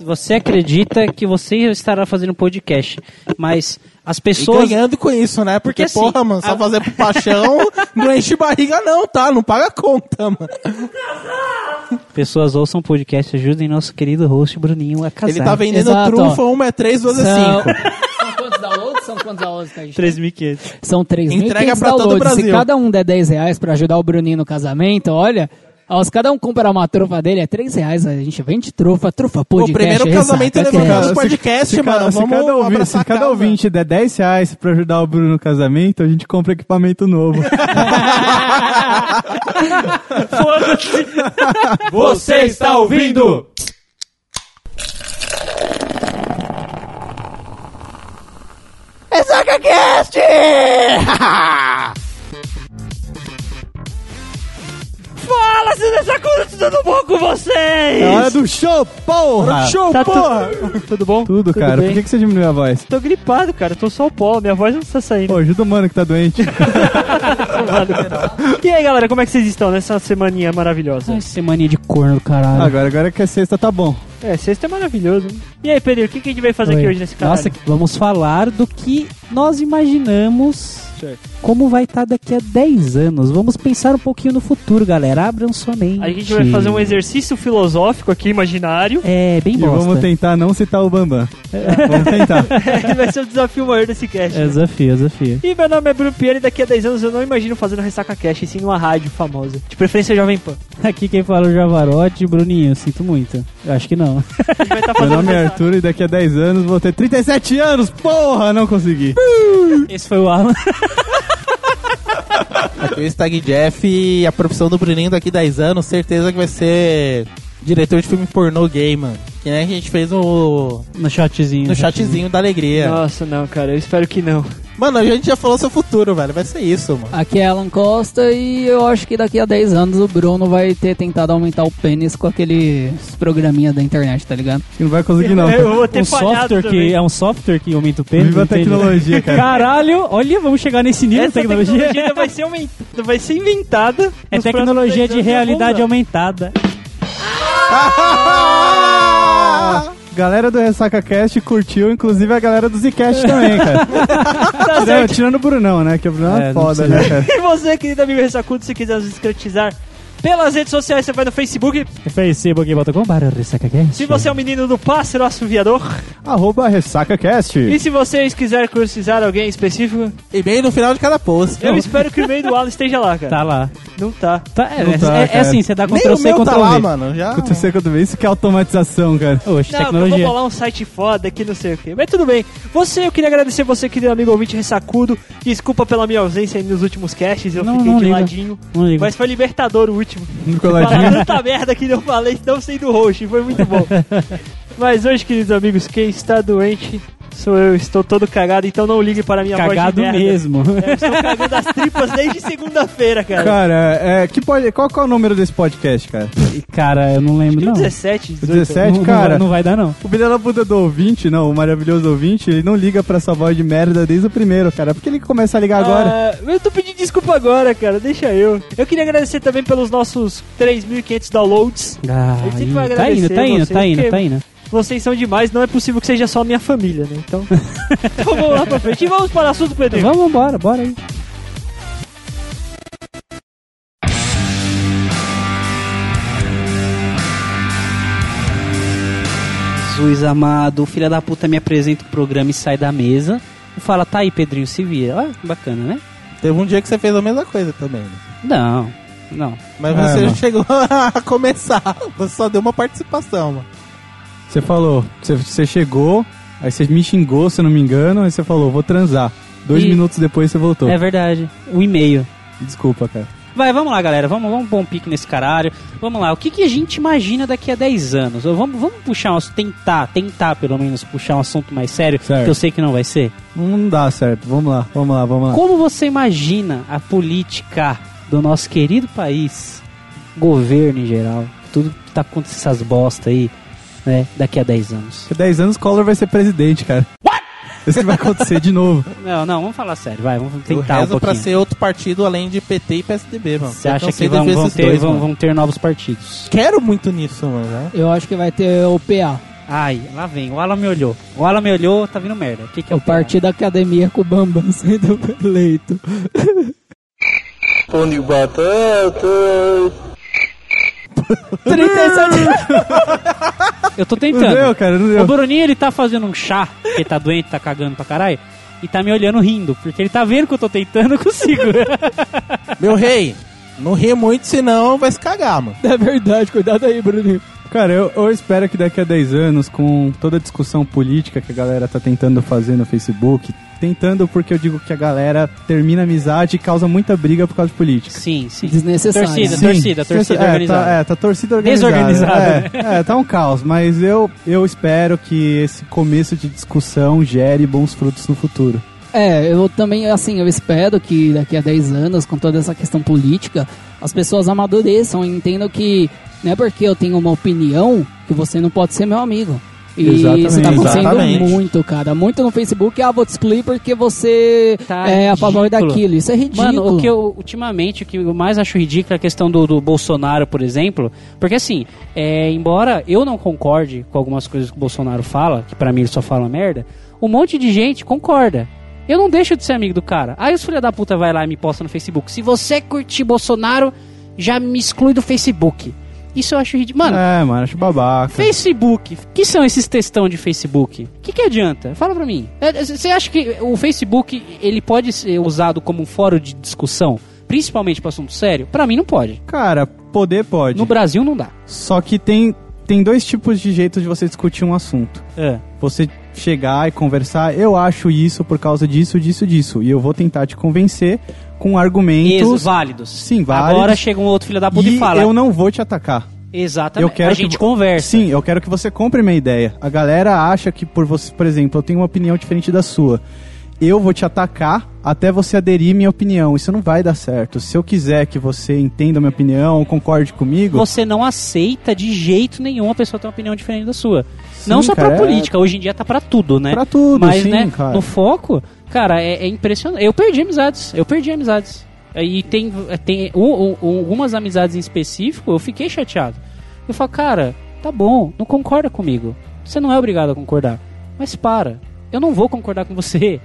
você acredita que você estará fazendo podcast, mas as E pessoas. ganhando com isso, né? Porque, Porque, assim, porra, mano, só a- fazer por paixão não enche barriga não, tá? Não paga conta, mano. Pessoas ouçam podcast, ajudem nosso querido host Bruninho a casar. Ele tá vendendo Exato, trufa, uma é 3, duas é São... 5. São quantos downloads? São quantos downloads que a gente tem? 3.500. São 3.500 Entrega pra todo o downloads. Se Brasil. cada um der 10 reais pra ajudar o Bruninho no casamento, olha... ó, se cada um comprar uma trufa dele, é 3 reais. A gente vende trufa, trufa O podcast. primeiro ressaca, casamento que levantando é. podcast, se, mano. se Vamos cada, ouvi- abraçar se cada ouvinte der 10 reais pra ajudar o Bruno no casamento, a gente compra equipamento novo. Você está ouvindo? Fala, se dessa coisa, tudo bom com vocês? É hora do show, porra! Show, Tá tu- porra! Tudo bom? Tudo, cara. bem? Por que, que você diminuiu a voz? Tô gripado, cara. Tô só o pó. Minha voz não tá saindo. Pô, ajuda o mano que tá doente. E aí, galera, como é que vocês estão nessa semaninha maravilhosa? Ai, semaninha de corno do caralho. agora, agora que é sexta, tá bom. É, sexta é maravilhoso. né? E aí, Pedro, o que, que a gente vai fazer aqui Oi. hoje nesse canal? Nossa, vamos falar do que nós imaginamos como vai estar daqui a 10 anos. Vamos pensar um pouquinho no futuro, galera. Abram sua mente. A gente vai fazer um exercício filosófico aqui, imaginário. É, bem E bosta. vamos tentar não citar o Bambam. Vamos tentar. que vai ser o desafio maior desse cast. É desafio, é desafio. E meu nome é Bruno Piano e daqui a 10 anos eu não imagino fazendo Ressaca Cast, e sim numa rádio famosa. De preferência Jovem Pan. Aqui quem fala é o Javarote, Bruninho, sinto muito. Eu acho que não. Estar Meu nome é. Arthur e daqui a 10 anos vou ter 37 anos. Porra, não consegui. Esse foi o Alan. Aqui o Stag Jeff e a profissão do Bruninho daqui 10 anos, certeza que vai ser diretor de filme pornô gay, mano. Que nem a gente fez no, No chatzinho. no chatzinho da alegria. Nossa, não, cara, eu espero que não. Mano, a gente já falou seu futuro, velho. Vai ser isso, mano. Aqui é Alan Costa e eu acho que daqui a 10 anos o Bruno vai ter tentado aumentar o pênis com aqueles programinha da internet, tá ligado? Que não vai conseguir, não. Eu vou ter um software também. que é um software que aumenta o pênis. Viva a tecnologia, cara. Caralho, olha, vamos chegar nesse nível Essa de tecnologia. tecnologia ainda vai ser, aumentada, vai ser inventada. É tecnologia próximos 10 de realidade aumentada. Galera do Ressaca Cast curtiu, inclusive a galera do Zcast também, cara. Tá Não, certo. tirando o Brunão, né? Que o Brunão é, É, não foda, né, cara? E você, querido amigo Ressacudo, se quiser nos escrotizar pelas redes sociais, você vai no Facebook. facebook.com barra ressacacast. Se você é um menino do pássaro assoviador. Arroba RessacaCast. E se vocês quiserem crucizar alguém específico, E bem no final de cada post. eu espero que o e-mail do Alan esteja lá, cara. Tá lá. Não tá. Tá, é, Não é- tá, é, é assim, você dá Ctrl o C, Ctrl tá lá, V. mano. Já. Acontecer quando vê isso que é automatização, cara. Oxe, Não, eu vou tecnologia. bolar um site foda que não sei o que. Mas tudo bem. Você, eu queria agradecer você, querido amigo ouvinte ressacudo. Desculpa pela minha ausência aí nos últimos casts, eu Não, fiquei não de liga. ladinho. Mas foi libertador o último. No Falar coladinho. tanta merda que eu falei, não sendo host, foi muito bom. Mas hoje, queridos amigos, quem está doente sou eu, estou todo cagado, então não ligue para a minha voz de Cagado merda. mesmo. É, eu estou cagando as tripas desde segunda-feira, cara. Cara, é, que pode, qual que é o número desse podcast, cara? E, Cara, eu não lembro, não. 17, 18. 17, não, cara. Não vai, não vai dar, não. O filho da puta do ouvinte, não, o maravilhoso ouvinte, ele não liga pra essa voz de merda desde o primeiro, cara. Por que ele começa a ligar agora? Ah, eu tô pedindo desculpa agora, cara. Deixa eu. Eu queria agradecer também pelos nossos 3.500 downloads. Ah, tá indo, tá indo, tá indo, tá indo. Vocês são demais, não é possível que seja só a minha família, né? Então, então vamos lá pra frente. E vamos para o assunto, Pedro. Vamos embora, bora aí. Jesus amado, o filho da puta me apresenta o programa e sai da mesa e fala, tá aí, Pedrinho, se vira. Olha, que bacana, né? Teve um dia que você fez a mesma coisa também. né? Não, não. Mas É, você não chegou a começar. Você só deu uma participação, mano. Você falou, você, você chegou, aí você me xingou, se não me engano, aí você falou, vou transar. Dois E- minutos depois você voltou. É verdade. O e-mail. Desculpa, cara. Vai, vamos lá, galera. Vamos, vamos pôr um pique nesse caralho. Vamos lá. O que, que a gente imagina daqui a 10 anos? Vamos, vamos puxar um tentar, tentar pelo menos puxar um assunto mais sério, Certo. que eu sei que não vai ser. Não dá certo. Vamos lá, vamos lá, vamos lá. Como você imagina a política do nosso querido país, governo em geral, tudo que tá acontecendo essas bosta aí, né, daqui a 10 anos? Daqui a 10 anos Collor vai ser presidente, cara. What? Isso que vai acontecer de novo. Não, não, vamos falar sério, vai, vamos Eu tentar um rezo pra pouquinho. ser outro partido além de PT e PSDB, mano. Você Eu acha cansei que de vão, ver vão esses ter, dois, vão, mano. vão ter novos partidos? Quero muito nisso, mano. né? Eu acho que vai ter o PA. Ai, lá vem. O Alan me olhou. O Alan me olhou, tá vindo merda. O que, que é Eu o pior? parti da academia com o Bambam sendo eleito. Pão de batata. 37 Eu tô Não tentando. deu, cara, não O deu. Bruninho, ele tá fazendo um chá, porque ele tá doente, tá cagando pra caralho, e tá me olhando rindo, porque ele tá vendo que eu tô tentando, eu consigo. Meu rei, não ri muito, senão vai se cagar, mano. É verdade, cuidado aí, Bruninho. Cara, eu, eu espero que daqui a 10 anos, com toda a discussão política que a galera tá tentando fazer no Facebook, tentando porque eu digo que a galera termina amizade e causa muita briga por causa de política. sim, sim. Desnecessário. Torcida, Sim. torcida, torcida é, organizada. Tá, é, tá torcida organizada. Desorganizada, É, é, tá um caos, mas eu, eu espero que esse começo de discussão gere bons frutos no futuro. É, eu também, assim, eu espero que daqui a 10 anos, com toda essa questão política, as pessoas amadureçam e entendam que não é porque eu tenho uma opinião que você não pode ser meu amigo. E Exatamente. isso tá acontecendo Exatamente. muito, cara. Muito no Facebook, ah, vou te excluir porque você Tá é a favor daquilo. Isso é ridículo. Mano, o que eu, ultimamente, o que eu mais acho ridículo é a questão do, do Bolsonaro, por exemplo. Porque assim, é, embora eu não concorde com algumas coisas que o Bolsonaro fala, que pra mim ele só fala merda, um monte de gente concorda. Eu não deixo de ser amigo do cara. Aí os filha da puta vai lá e me posta no Facebook. Se você curtir Bolsonaro, já me exclui do Facebook. Isso eu acho ridículo. Mano, É, mano, acho babaca. Facebook, que são esses textão de Facebook? O que, que adianta? Fala pra mim. É, Você acha que o Facebook ele pode ser usado como um fórum de discussão, principalmente para assunto sério? Pra mim não pode. Cara, poder pode. No Brasil não dá. Só que tem, tem dois tipos de jeitos de você discutir um assunto. É. Você chegar e conversar, eu acho isso por causa disso, disso, disso. E eu vou tentar te convencer com argumentos. Ex válidos. Sim, válidos. Agora chega um outro filho da puta e, e fala. eu não vou te atacar. Exatamente. Eu quero a que gente vo- conversa. Sim, eu quero que você compre minha ideia. A galera acha que por você, por exemplo, eu tenho uma opinião diferente da sua. Eu vou te atacar até você aderir minha opinião. Isso não vai dar certo. Se eu quiser que você entenda minha opinião, concorde comigo, Você não aceita de jeito nenhum a pessoa ter uma opinião diferente da sua. Sim, não só cara, pra é- política, hoje em dia tá pra tudo, né? pra tudo, Mas, sim, né, cara. no foco, cara, é, é impressionante. Eu perdi amizades, eu perdi amizades. E tem, tem um- um- algumas amizades em específico, eu fiquei chateado. Eu falo, cara, tá bom, não concorda comigo. Você não é obrigado a concordar. Mas para, eu não vou concordar com você.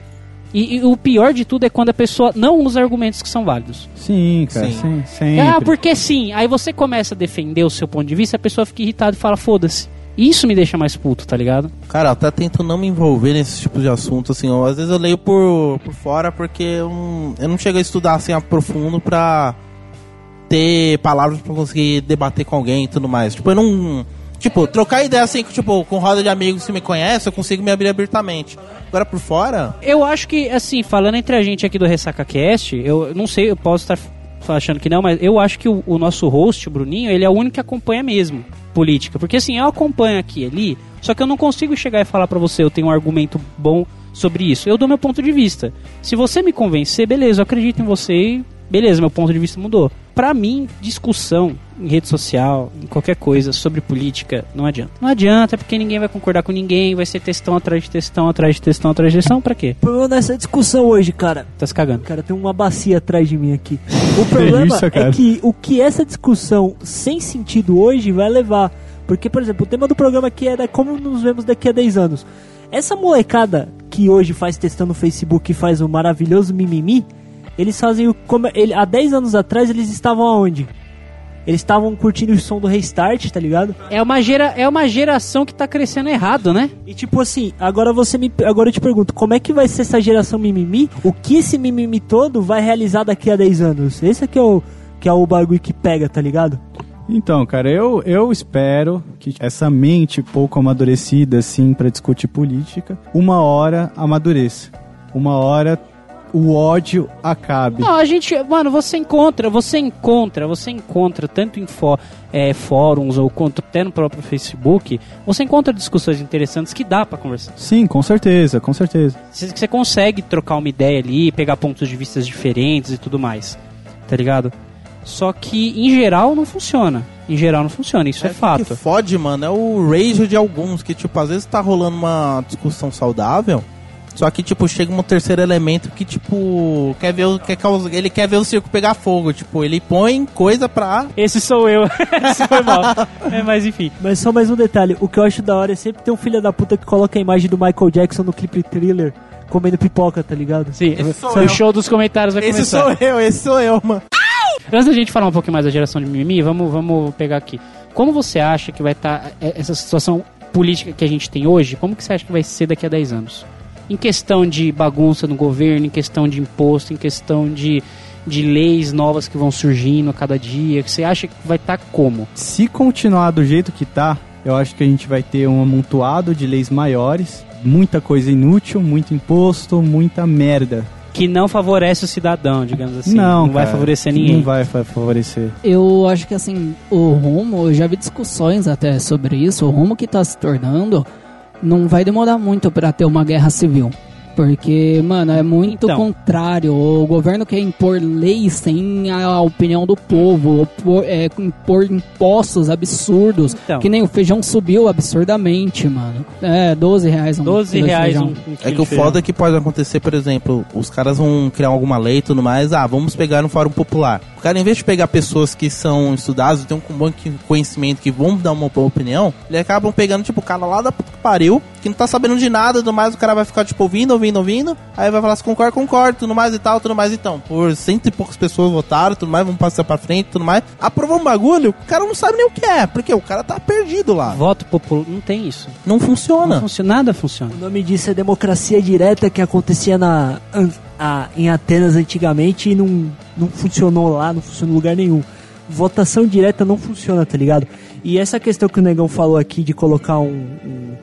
E, e o pior de tudo é quando a pessoa não usa argumentos que são válidos. Sim, cara, Sim. sim, sempre. Ah, porque sim. Aí você começa a defender o seu ponto de vista, a pessoa fica irritada e fala, foda-se. Isso me deixa mais puto, tá ligado? Cara, eu até tento não me envolver nesse tipo de assunto, assim, ó. às vezes eu leio por, por fora porque eu não, eu não chego a estudar assim a profundo pra ter palavras pra conseguir debater com alguém e tudo mais. Tipo, eu não. Tipo, trocar ideia assim, tipo, com roda de amigos que me conhecem, eu consigo me abrir abertamente. Agora por fora, Eu acho que, assim, falando entre a gente aqui do Ressaca Cast, eu não sei, eu posso estar achando que não, mas eu acho que o, o nosso host, o Bruninho, ele é o único que acompanha mesmo política. Porque assim, eu acompanho aqui ali, só que eu não consigo chegar e falar pra você, eu tenho um argumento bom sobre isso. Eu dou meu ponto de vista. Se você me convencer, beleza, eu acredito em você e beleza, meu ponto de vista mudou. Pra mim, discussão em rede social, em qualquer coisa sobre política, não adianta. Não adianta, porque ninguém vai concordar com ninguém, vai ser textão atrás de textão, atrás de textão, atrás de textão, pra quê? O problema nessa discussão hoje, cara. Tá se cagando. Cara, tem uma bacia atrás de mim aqui. O problema isso, é que o que essa discussão sem sentido hoje vai levar. Porque, por exemplo, o tema do programa aqui era como nos vemos daqui a 10 anos. Essa molecada que hoje faz testando no Facebook e faz o maravilhoso mimimi, eles fazem o. Como, ele, há 10 anos atrás eles estavam aonde? Eles estavam curtindo o som do restart, tá ligado? É uma, gera, é uma geração que tá crescendo errado, né? E tipo assim, agora você me agora eu te pergunto, como é que vai ser essa geração mimimi? O que esse mimimi todo vai realizar daqui a 10 anos? Esse aqui é o que é o bagulho que pega, tá ligado? Então, cara, eu, eu espero que essa mente pouco amadurecida, assim, pra discutir política, uma hora amadureça. Uma hora o ódio acabe. Não, a gente, mano, você encontra, você encontra, você encontra tanto em fó- é, fóruns ou quanto até no próprio Facebook, você encontra discussões interessantes que dá pra conversar. Sim, com certeza, com certeza. Você, você consegue trocar uma ideia ali, pegar pontos de vista diferentes e tudo mais, tá ligado? Só que em geral não funciona. Em geral não funciona, isso é, O que fato. fode, mano, é o rage de alguns que, tipo, às vezes tá rolando uma discussão saudável. Só que, tipo, chega um terceiro elemento que, tipo, quer ver o, quer causar, ele quer ver o circo pegar fogo. Tipo, ele põe coisa pra. Esse sou eu. Esse foi mal. É, mas enfim. Mas só mais um detalhe, o que eu acho da hora é sempre ter um filho da puta que coloca a imagem do Michael Jackson no clipe thriller comendo pipoca, tá ligado? Sim, sou o eu. show dos comentários vai Esse começar. sou eu, esse sou eu, mano. Antes da gente falar um pouquinho mais da geração de mimimi, vamos, vamos pegar aqui. Como você acha que vai estar essa situação política que a gente tem hoje? Como que você acha que vai ser daqui a 10 anos? Em questão de bagunça no governo, em questão de imposto, em questão de, de leis novas que vão surgindo a cada dia, que você acha que vai estar como? Se continuar do jeito que tá, eu acho que a gente vai ter um amontoado de leis maiores, muita coisa inútil, muito imposto, muita merda. Que não favorece o cidadão, digamos assim. não, vai cara, favorecer ninguém. Não vai fa- favorecer. Eu acho que assim, o rumo, eu já vi discussões até sobre isso, o rumo que tá se tornando não vai demorar muito pra ter uma guerra civil. Porque, mano, é muito Então. contrário. O governo quer impor leis sem a opinião do povo, opor- é, impor impostos absurdos. Então. Que nem o feijão subiu absurdamente, mano. É, 12 reais um 12 quilo de reais feijão. um, um É que o foda é que pode acontecer, por exemplo, os caras vão criar alguma lei e tudo mais, ah, vamos pegar no fórum popular. O cara, em vez de pegar pessoas que são estudadas, têm um bom conhecimento, que vão dar uma boa opinião, eles acabam pegando, tipo, o cara lá da puta que pariu, que não tá sabendo de nada, tudo mais, o cara vai ficar, tipo, ouvindo, ouvindo, ouvindo, aí vai falar se concorda, concorda, tudo mais e tal, tudo mais então. Por cento e poucas pessoas votaram, tudo mais, vamos passar pra frente, tudo mais. Aprovou um bagulho, o cara não sabe nem o que é, porque o cara tá perdido lá. Voto popular. Não tem isso. Não funciona. Não funciona, nada funciona. O nome disso é democracia direta que acontecia na, a- em Atenas antigamente e não, não funcionou lá, não funcionou em lugar nenhum. Votação direta não funciona, tá ligado? E essa questão que o Negão falou aqui de colocar um, um,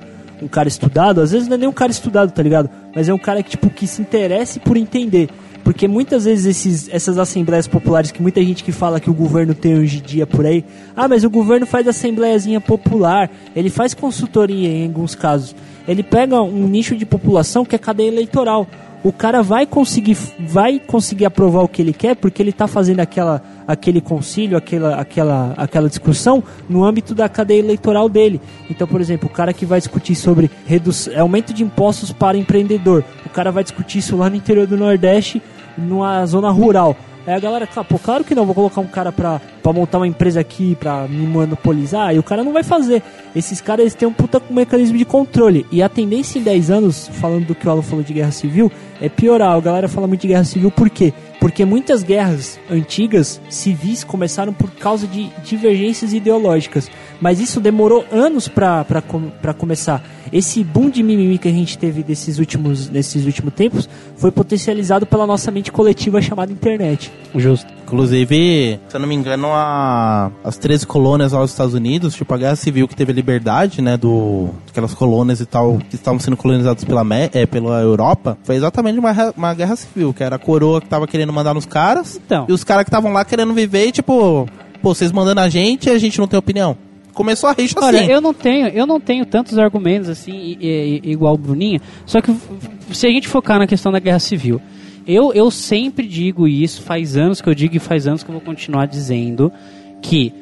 um cara estudado, às vezes não é nem um cara estudado, tá ligado? Mas é um cara que, tipo, que se interesse por entender. Porque muitas vezes esses, essas assembleias populares que muita gente que fala que o governo tem hoje em dia por aí, ah, mas o governo faz assembleiazinha popular, ele faz consultoria em alguns casos. Ele pega um nicho de população que é cadeia eleitoral. O cara vai conseguir, vai conseguir aprovar o que ele quer porque ele está fazendo aquela, aquele concílio, aquela, aquela, aquela discussão no âmbito da cadeia eleitoral dele. Então, por exemplo, o cara que vai discutir sobre aumento de impostos para empreendedor, o cara vai discutir isso lá no interior do Nordeste, numa zona rural. Aí a galera, "Claro, pô, claro que não, vou colocar um cara pra, pra montar uma empresa aqui, pra me monopolizar, e o cara não vai fazer. Esses caras eles têm um puta mecanismo de controle. E a tendência em 10 anos, falando do que o Alan falou de guerra civil, é piorar. A galera fala muito de guerra civil por quê? Porque muitas guerras antigas, civis, começaram por causa de divergências ideológicas. Mas isso demorou anos pra começar. Esse boom de mimimi que a gente teve desses últimos, nesses últimos tempos foi potencializado pela nossa mente coletiva chamada internet. Justo. Inclusive, se eu não me engano, a, as 13 colônias dos Estados Unidos, tipo, a guerra civil que teve a liberdade, né, do, aquelas colônias e tal, que estavam sendo colonizadas pela, é, pela Europa, foi exatamente uma, uma guerra civil, que era a coroa que tava querendo mandar nos caras, Então. e os caras que estavam lá querendo viver e, tipo, pô, vocês mandando a gente e a gente não tem opinião. Começou a rixa Olha, assim. eu não tenho, eu não tenho tantos argumentos assim i- i- igual o Bruninho, só que se a gente focar na questão da guerra civil, eu, eu sempre digo isso, faz anos que eu digo e faz anos que eu vou continuar dizendo que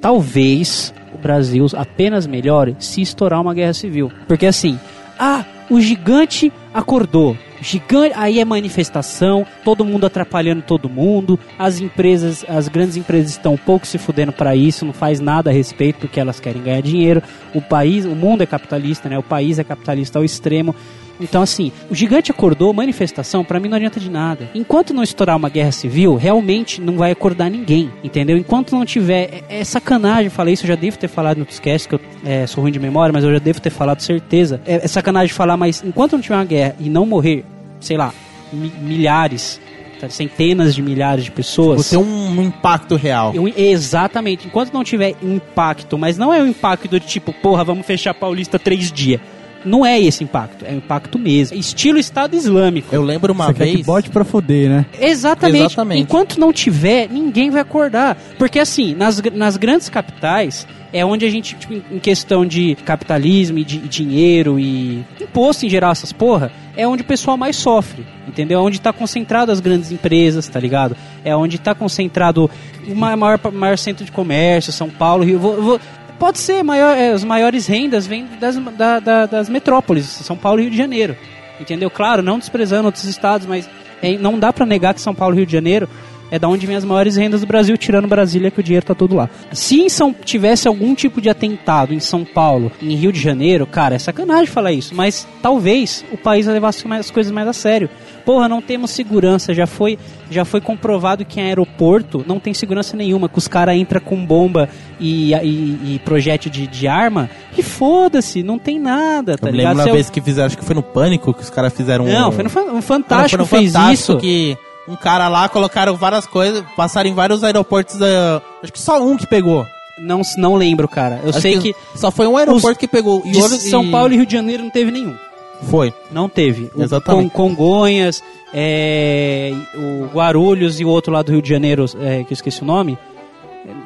talvez o Brasil apenas melhore se estourar uma guerra civil. Porque assim, ah, o gigante acordou. Gigante, aí é manifestação, todo mundo atrapalhando todo mundo, as empresas, as grandes empresas estão um pouco se fudendo para isso, não faz nada a respeito porque elas querem ganhar dinheiro. O país, o mundo é capitalista, né? O país é capitalista ao extremo. Então, assim, o gigante acordou, manifestação, pra mim não adianta de nada. Enquanto não estourar uma guerra civil, realmente não vai acordar ninguém, entendeu? Enquanto não tiver. É, é sacanagem, falei isso, eu já devo ter falado no Discast, que eu é, sou ruim de memória, mas eu já devo ter falado certeza. É, é sacanagem falar, mas enquanto não tiver uma guerra e não morrer, sei lá, mi- milhares, tá, centenas de milhares de pessoas. Você tem um impacto real. Eu- exatamente. Enquanto não tiver impacto, mas não é um impacto de tipo, porra, vamos fechar Paulista três dias. Não é esse impacto, é um impacto mesmo. Estilo Estado Islâmico. Eu lembro uma Você quer que vez. bote pra foder, né? Exatamente. Exatamente. Enquanto não tiver, ninguém vai acordar. Porque assim, nas, nas grandes capitais, é onde a gente, tipo, em- questão de capitalismo e de dinheiro e imposto em geral, essas porra, é onde o pessoal mais sofre. Entendeu? É onde está concentrado as grandes empresas, tá ligado? É onde está concentrado o ma- maior, maior centro de comércio, São Paulo, Rio. Vou- vou- pode ser, maior, é, as maiores rendas vêm das, da- da- das metrópoles, São Paulo e Rio de Janeiro. Entendeu? Claro, não desprezando outros estados, mas é, não dá pra negar que São Paulo e Rio de Janeiro é da onde vem as maiores rendas do Brasil, tirando Brasília, que o dinheiro tá todo lá. Se em São, tivesse algum tipo de atentado em São Paulo, em Rio de Janeiro, cara, é sacanagem falar isso, mas talvez o país levasse mais- as coisas mais a sério. Porra, não temos segurança, já foi, já foi comprovado que em aeroporto não tem segurança nenhuma, que os caras entram com bomba e, e, e projétil de, de arma, e foda-se, não tem nada, tá Eu ligado? lembro Se uma eu- vez que fizeram, acho que foi no Pânico, que os caras fizeram um... Não, foi no um Não, Fantástico foi no fez Fantástico isso. que um cara lá colocaram várias coisas, passaram em vários aeroportos da... Acho que só um que pegou. Não, não lembro, cara. Eu Acho sei que, Só foi um aeroporto que pegou. E de São Paulo e Rio de Janeiro não teve nenhum. Foi. Não teve. O Exatamente. Con- Congonhas, é, o Guarulhos e o outro lá do Rio de Janeiro, é, que eu esqueci o nome.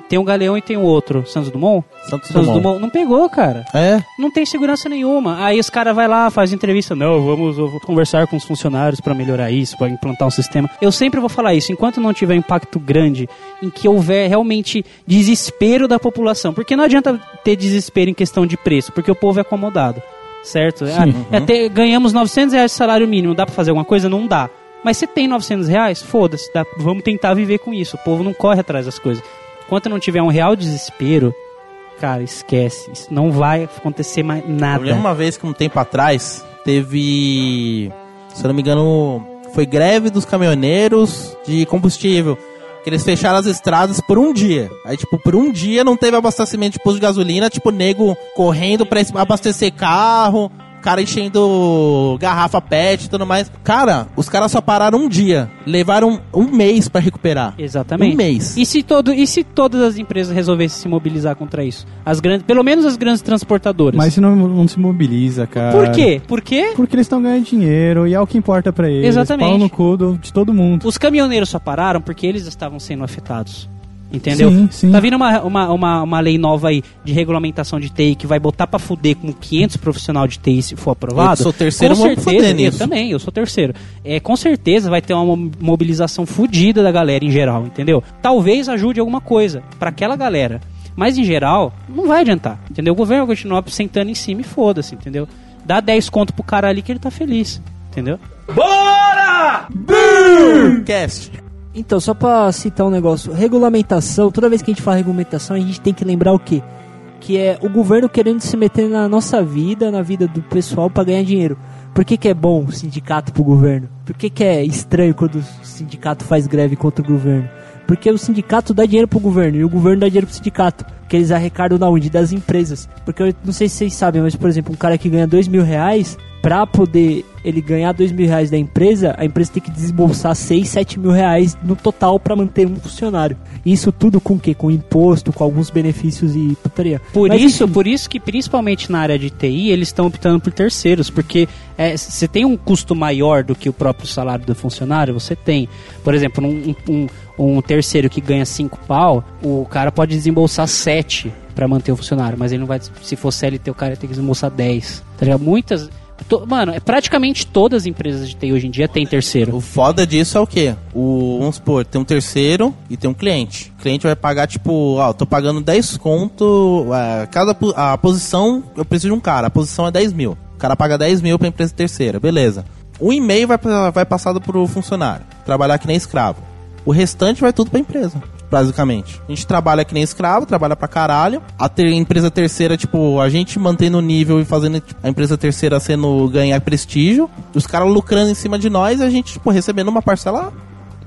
Tem um Galeão e tem o outro, Santos Dumont. Santos Santos Dumont. Dumont não pegou, cara. É. Não tem segurança nenhuma. Aí os caras vai lá, faz entrevista. Não, vamos vou conversar com os funcionários para melhorar isso, para implantar um sistema. Eu sempre vou falar isso. Enquanto não tiver impacto grande, em que houver realmente desespero da população. Porque não adianta ter desespero em questão de preço, porque o povo é acomodado. Certo? Ah, até ganhamos 900 reais de salário mínimo. Dá para fazer alguma coisa? Não dá. Mas se tem 900 reais, foda-se. Vamos tentar viver com isso. O povo não corre atrás das coisas. Enquanto não tiver um real desespero, Cara, esquece. Isso não vai acontecer mais Eu nada. lembro uma vez que um tempo atrás teve. Se eu não me engano, foi greve dos caminhoneiros de combustível. Que eles fecharam as estradas por um dia. Aí, tipo, por um dia não teve abastecimento de posto de gasolina, tipo, nego correndo pra abastecer carro, cara enchendo garrafa PET e tudo mais. Cara, os caras só pararam um dia. Levaram um mês pra recuperar. Exatamente. Um mês. E se, todo, e se todas as empresas resolvessem se mobilizar contra isso? As grandes, pelo menos as grandes transportadoras. Mas se não, não se mobiliza, cara. Por quê? Por quê? Porque eles estão ganhando dinheiro e é o que importa pra eles. Exatamente. Pau no cu do- de todo mundo. Os caminhoneiros só pararam porque eles estavam sendo afetados. Entendeu? Sim, sim. Tá vindo uma, uma, uma, uma lei nova aí de regulamentação de TI que vai botar pra fuder com 500 profissional de TI se for aprovado. Eu sou terceiro, com certeza, eu nisso. também, eu sou terceiro. É, com certeza vai ter uma mo- mobilização fudida da galera em geral, entendeu? Talvez ajude alguma coisa pra aquela galera. Mas em geral, não vai adiantar, entendeu? O governo vai continuar sentando em cima e foda-se, entendeu? Dá 10 conto pro cara ali que ele tá feliz, entendeu? Cast. Então, só pra citar um negócio, regulamentação, toda vez que a gente fala regulamentação, a gente tem que lembrar o quê? Que é o governo querendo se meter na nossa vida, na vida do pessoal pra ganhar dinheiro. Por que, que é bom o sindicato pro governo? Por que, que é estranho quando o sindicato faz greve contra o governo? Porque o sindicato dá dinheiro pro governo e o governo dá dinheiro pro sindicato. Que eles arrecadam da onde? Das empresas. Porque eu não sei se vocês sabem, mas por exemplo, um cara que ganha dois mil reais, pra poder ele ganhar dois mil reais da empresa, a empresa tem que desembolsar 6, 7 mil reais no total pra manter um funcionário. Isso tudo com o quê? Com imposto, com alguns benefícios e putaria. Por Mas, isso, enfim, por isso que principalmente na área de TI eles estão optando por terceiros, porque é, você tem um custo maior do que o próprio salário do funcionário, você tem. Por exemplo, um, um, um terceiro que ganha 5 pau, o cara pode desembolsar 7 para manter o funcionário, mas ele não vai. Se for CLT, o cara tem que desembolsar 10. Tá ligado? Muitas. to- mano, é praticamente todas as empresas de TI hoje em dia têm terceiro. O foda disso é o quê? O, vamos supor, tem um terceiro e tem um cliente. O cliente vai pagar, tipo, ó, tô pagando 10 conto. é, cada a posição, eu preciso de um cara, a posição é 10 mil. O cara paga 10 mil pra empresa terceira, beleza. Um e-mail vai, vai passado pro funcionário, trabalhar que nem escravo. O restante vai tudo pra empresa. Basicamente. A gente trabalha que nem escravo, trabalha pra caralho. A ter- empresa terceira, tipo, a gente mantendo o nível e fazendo tipo, a empresa terceira sendo ganhar prestígio. Os caras lucrando em cima de nós e a gente, tipo, recebendo uma parcela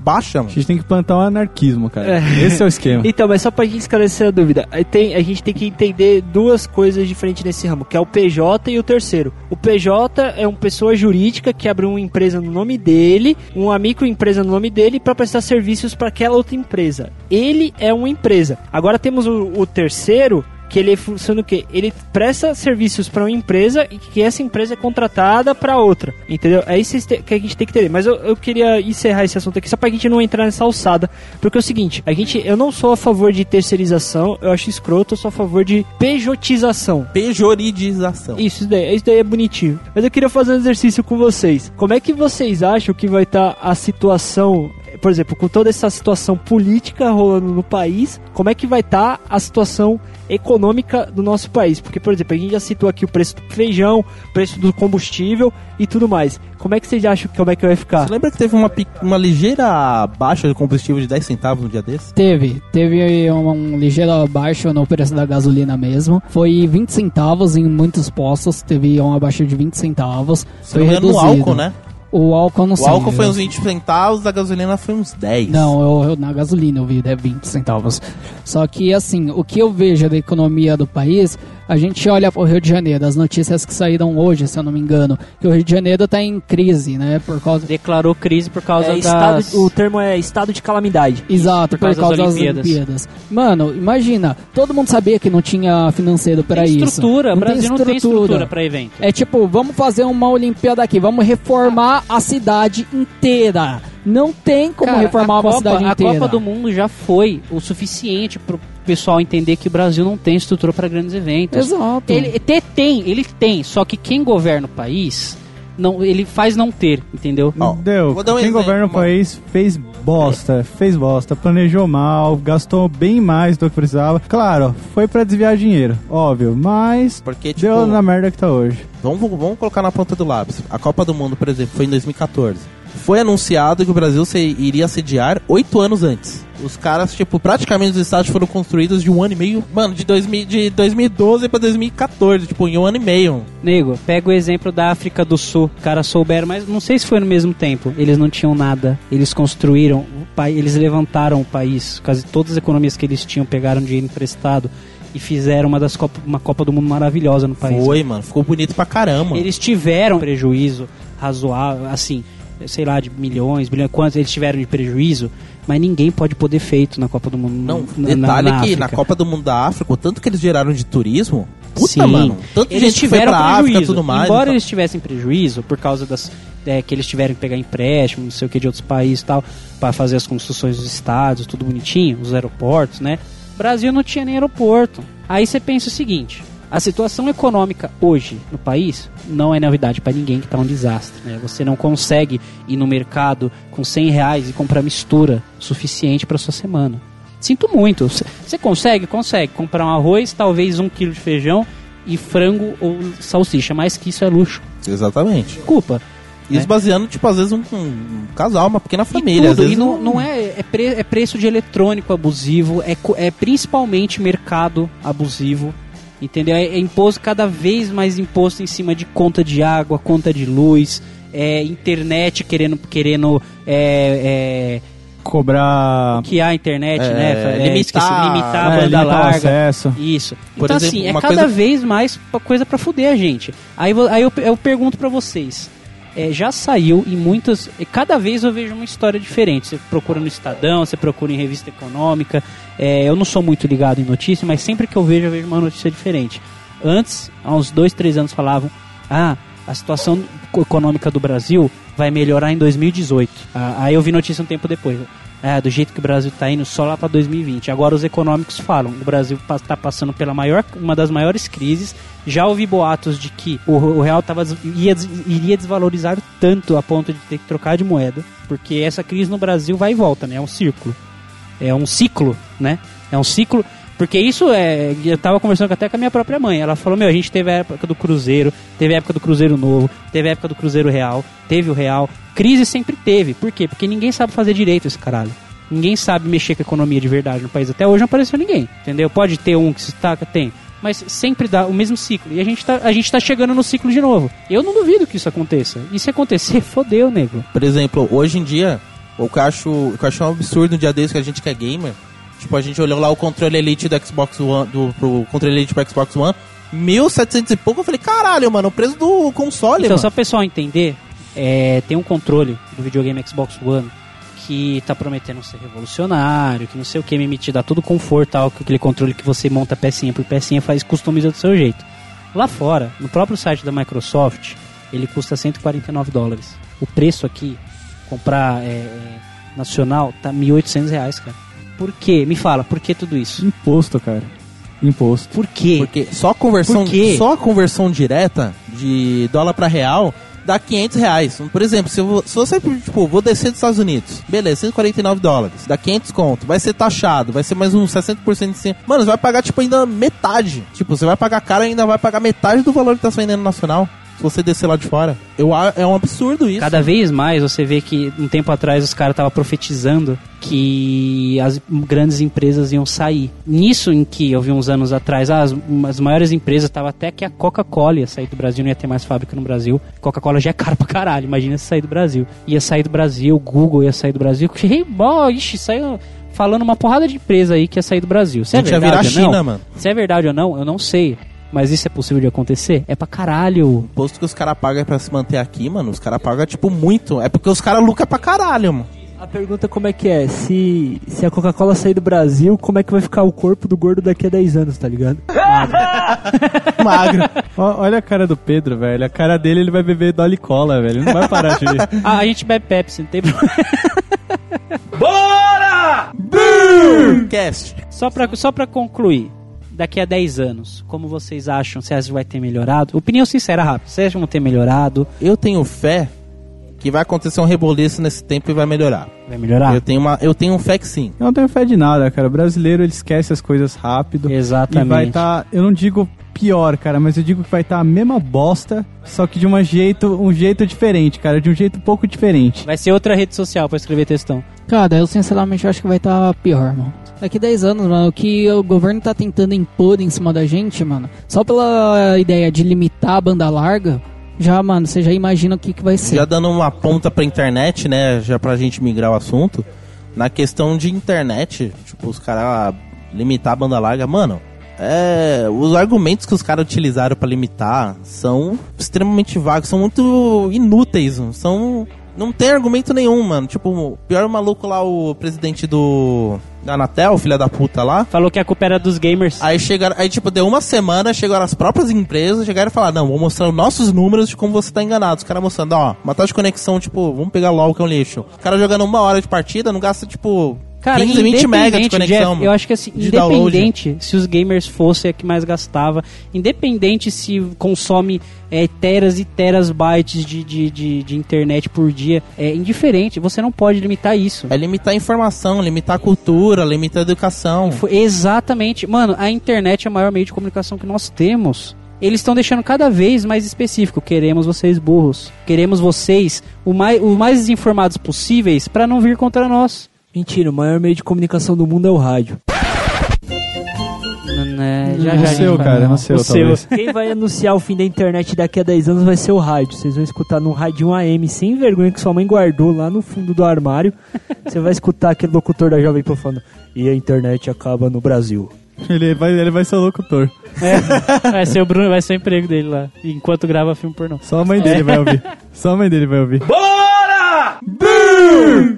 baixa, A mano. gente tem que plantar um anarquismo, cara. Esse é o esquema. Então, mas só pra gente esclarecer a dúvida, aí tem, a gente tem que entender duas coisas diferentes nesse ramo, que é o PJ e o terceiro. O PJ é uma pessoa jurídica que abre uma empresa no nome dele, uma microempresa no nome dele, para prestar serviços para aquela outra empresa. Ele é uma empresa. Agora temos o, o terceiro, que ele funciona o quê? Ele presta serviços para uma empresa e que essa empresa é contratada para outra, entendeu? É isso que a gente tem que entender. Mas eu, eu queria encerrar esse assunto aqui só pra gente não entrar nessa alçada, porque é o seguinte, a gente, eu não sou a favor de terceirização, eu acho escroto, eu sou a favor de pejotização. Pejoridização. Isso isso daí, isso daí é bonitinho. Mas eu queria fazer um exercício com vocês. Como é que vocês acham que vai estar a situação, por exemplo, com toda essa situação política rolando no país, como é que vai estar a situação econômica do nosso país. Porque, por exemplo, a gente já citou aqui o preço do feijão, o preço do combustível e tudo mais. Como é que vocês acham que como é que vai ficar? Você lembra que teve uma, uma ligeira baixa de combustível de 10 centavos no dia desse? Teve, teve um, um ligeiro baixo no preço da gasolina mesmo. Foi 20 centavos em muitos postos, teve uma baixa de 20 centavos. Foi engano, no reduzido. álcool, né? O álcool não O sei. álcool foi eu- uns 20 centavos, a gasolina foi uns 10. Não, eu, eu- na gasolina eu vi, é 20 centavos. Só que, assim, o que eu vejo da economia do país, a gente olha pro Rio de Janeiro, as notícias que saíram hoje, se eu não me engano, que o Rio de Janeiro tá em crise, né, por causa... Declarou crise por causa É, estado, das... o termo é estado de calamidade. Exato, por por causa causa, das das Olimpíadas. Olimpíadas. Mano, imagina, todo mundo sabia que não tinha financeiro pra tem isso. estrutura, o Brasil não tem estrutura pra evento. É tipo, vamos fazer uma Olimpíada aqui, vamos reformar a cidade inteira. Não tem como Cara, reformar a uma Copa, cidade a inteira. Copa do Mundo já foi o suficiente pro pessoal entender que o Brasil não tem estrutura para grandes eventos. Exato. Ele te- tem, ele tem, só que quem governa o país, não, ele faz não ter, entendeu? Ó, Deu. vou dar um Quem exemplo, governa o país fez bosta, fez bosta, planejou mal, gastou bem mais do que precisava. Claro, foi pra desviar dinheiro, óbvio, mas Porque, tipo, deu na merda que tá hoje. vamos, vamos colocar na ponta do lápis. A Copa do Mundo, por exemplo, foi em 2014. Foi anunciado que o Brasil se, iria sediar oito anos antes. Os caras, tipo, praticamente os estádios foram construídos de um ano e meio. Mano, de, 2000, de 2012 pra 2014, tipo, em um ano e meio. Nego, pega o exemplo da África do Sul. Os caras souberam, mas não sei se foi no mesmo tempo. Eles não tinham nada. Eles construíram, o pai, eles levantaram o país. Quase todas as economias que eles tinham pegaram dinheiro emprestado e fizeram uma das Copa, uma Copa do Mundo maravilhosa no país. Foi, mano. Ficou bonito pra caramba. Eles tiveram prejuízo razoável, assim, sei lá, de milhões, bilhões, quantos eles tiveram de prejuízo, mas ninguém pode poder feito na Copa do Mundo. Não, na- detalhe na que África. na Copa do Mundo da África, o tanto que eles geraram de turismo. Puta, Sim. mano. Tanto eles gente que foi tiveram pra prejuízo. África e tudo mais. Embora então- eles tivessem prejuízo por causa das é, que eles tiveram que pegar empréstimo, não sei o que de outros países e tal, para fazer as construções dos estádios, tudo bonitinho, os aeroportos, né? O Brasil não tinha nem aeroporto. Aí você pensa o seguinte: a situação econômica hoje no país não é novidade para ninguém que tá um desastre. Né? Você não consegue ir no mercado com 100 reais e comprar mistura suficiente para sua semana. Sinto muito. Você- consegue? Consegue. Comprar um arroz, talvez um quilo de feijão e frango ou salsicha. Mais que isso é luxo. Exatamente. Desculpa. Isso É. baseando, tipo, às vezes um, um casal, uma pequena E família. às tudo, vezes e não, não é, é, pre- é preço de eletrônico abusivo, é, é principalmente mercado abusivo, entendeu? É, é imposto cada vez mais imposto em cima de conta de água, conta de luz, é, internet querendo, querendo é, Cobrar. é, que a internet, É, né? É, limitar- limitar a é, banda o larga. acesso. Isso. Por então, exemplo, assim, é cada coisa- vez mais coisa pra fuder a gente. Aí, aí eu, eu pergunto pra vocês. É, já saiu em muitas. e Cada vez eu vejo uma história diferente. Você procura no Estadão, você procura em revista econômica. é, eu não sou muito ligado em notícia, mas sempre que eu vejo, eu vejo uma notícia diferente. Antes, há uns dois, três anos, falavam: Ah, a situação econômica do Brasil vai melhorar em 2018. Ah, aí eu vi notícia um tempo depois. É, do jeito que o Brasil está indo só lá para 2020. Agora os econômicos falam, o Brasil está passando pela maior, uma das maiores crises. Já ouvi boatos de que o, o real tava, ia, iria desvalorizar tanto a ponto de ter que trocar de moeda, porque essa crise no Brasil vai e volta, né? É um círculo. É um ciclo, né? É um ciclo. Porque isso é. Eu tava conversando até com a minha própria mãe. Ela falou: Meu, a gente teve a época do Cruzeiro, teve a época do Cruzeiro Novo, teve a época do Cruzeiro Real, teve o Real. Crise sempre teve. Por quê? Porque ninguém sabe fazer direito esse caralho. Ninguém sabe mexer com a economia de verdade no país. Até hoje não apareceu ninguém. Entendeu? Pode ter um que se destaca, tem. Mas sempre dá o mesmo ciclo. E a gente, tá, a gente tá chegando no ciclo de novo. Eu não duvido que isso aconteça. E se acontecer, fodeu, nego. Por exemplo, hoje em dia, o que eu acho, o que eu acho um absurdo no dia desse que a gente que é gamer, tipo, a gente olhou lá o controle Elite do Xbox One, do pro controle Elite pro Xbox One, 1700 e pouco, eu falei, caralho, mano, o preço do console, Então, mano. só pro pessoal entender, é, tem um controle do videogame Xbox One que tá prometendo ser revolucionário, que não sei o que, me te dá todo conforto, tal, com aquele controle que você monta pecinha por pecinha, faz customiza do seu jeito. Lá fora, no próprio site da Microsoft, ele custa 149 dólares. O preço aqui, comprar é, é, nacional, tá 1.800 reais, cara. Por quê? Me fala, por que tudo isso? Imposto, cara. Imposto. Por quê? Porque só a conversão, Por quê? só a conversão direta de dólar pra real dá 500 reais. Por exemplo, se, eu se você, tipo, vou descer dos Estados Unidos, beleza, 149 dólares, dá 500 conto, vai ser taxado, vai ser mais uns 60% de cima. Mano, você vai pagar, tipo, ainda metade. Tipo, você vai pagar caro e ainda vai pagar metade do valor que tá vendendo no nacional. Se você descer lá de fora. Eu, é um absurdo isso. Cada vez mais você vê que um tempo atrás os caras estavam profetizando que as grandes empresas iam sair. Nisso em que eu vi uns anos atrás, ah, as, as maiores empresas estavam até que a Coca-Cola ia sair do Brasil, não ia ter mais fábrica no Brasil. Coca-Cola já é caro pra caralho, imagina se sair do Brasil. Ia sair do Brasil, Google ia sair do Brasil. Que, bom, ixi, saiu falando uma porrada de empresa aí que ia sair do Brasil. Se é verdade virar ou não, China, mano. se é verdade ou não, eu não sei. Mas isso é possível de acontecer? É pra caralho. O posto que os caras pagam pra se manter aqui, mano, os caras pagam, tipo, muito. É porque os caras lucram pra caralho, mano. A pergunta como é que é? Se, se a Coca-Cola sair do Brasil, como é que vai ficar o corpo do gordo daqui a 10 anos, tá ligado? Magro. Ó, olha a cara do Pedro, velho. A cara dele, ele vai beber Dolly Cola, velho. Ele não vai parar de ver. Ah, a gente bebe Pepsi, não tem problema. Cast. Só pra, só pra concluir, daqui a 10 anos, como vocês acham? Você acha que vai ter melhorado? Opinião sincera, rápido. Vocês vão ter melhorado? Eu tenho fé que vai acontecer um reboliço nesse tempo e vai melhorar. Vai melhorar? Eu tenho uma, eu tenho fé que sim. Eu não tenho fé de nada, cara. O brasileiro, ele esquece as coisas rápido. Exatamente. E vai estar, eu não digo pior, cara, mas eu digo que vai estar a mesma bosta, só que de um jeito, um jeito diferente, cara, de um jeito um pouco diferente. Vai ser outra rede social pra escrever textão. Cara, eu sinceramente acho que vai estar pior, mano. Daqui 10 anos, mano, o que o governo tá tentando impor em cima da gente, mano, só pela ideia de limitar a banda larga, já, mano, você já imagina o que, que vai ser. Já dando uma ponta pra internet, né? Já pra gente migrar o assunto. Na questão de internet, tipo, os caras limitar a banda larga, mano. É, os argumentos que os caras utilizaram pra limitar são extremamente vagos, são muito inúteis, são não tem argumento nenhum, mano. Tipo, o pior maluco lá, o presidente do da Anatel, filha da puta lá, Falou que a culpa era dos gamers. Aí chegaram, aí tipo, deu uma semana, chegaram as próprias empresas, chegaram e falaram, não, vou mostrar os nossos números de como você tá enganado. Os caras mostrando, ó, uma taxa de conexão, tipo, vamos pegar LOL que é um lixo. O cara jogando uma hora de partida, não gasta, tipo, Cara, 15, 20 mega de conexão. Jeff, eu acho que assim, download. independente se os gamers fossem a que mais gastava, independente se consome é, teras e teras bytes de, de, de, de internet por dia, é indiferente, você não pode limitar isso. É limitar a informação, limitar a cultura, limitar a educação. Foi exatamente. Mano, a internet é o maior meio de comunicação que nós temos. Eles estão deixando cada vez mais específico. Queremos vocês burros. Queremos vocês o mais, o mais desinformados possíveis para não vir contra nós. Mentira, o maior meio de comunicação do mundo é o rádio. Né, já, no já seu, cara, no seu, o seu. talvez. Quem vai anunciar o fim da internet daqui a 10 anos vai ser o rádio. Vocês vão escutar num rádio AM sem vergonha que sua mãe guardou lá no fundo do armário. Você vai escutar aquele locutor da Jovem Pan falando: E a internet acaba no Brasil. Ele vai, ele vai ser o locutor. Vai ser o Bruno, vai ser o emprego dele lá. Enquanto grava filme pornô. Só a mãe dele vai ouvir. Só a mãe dele vai ouvir.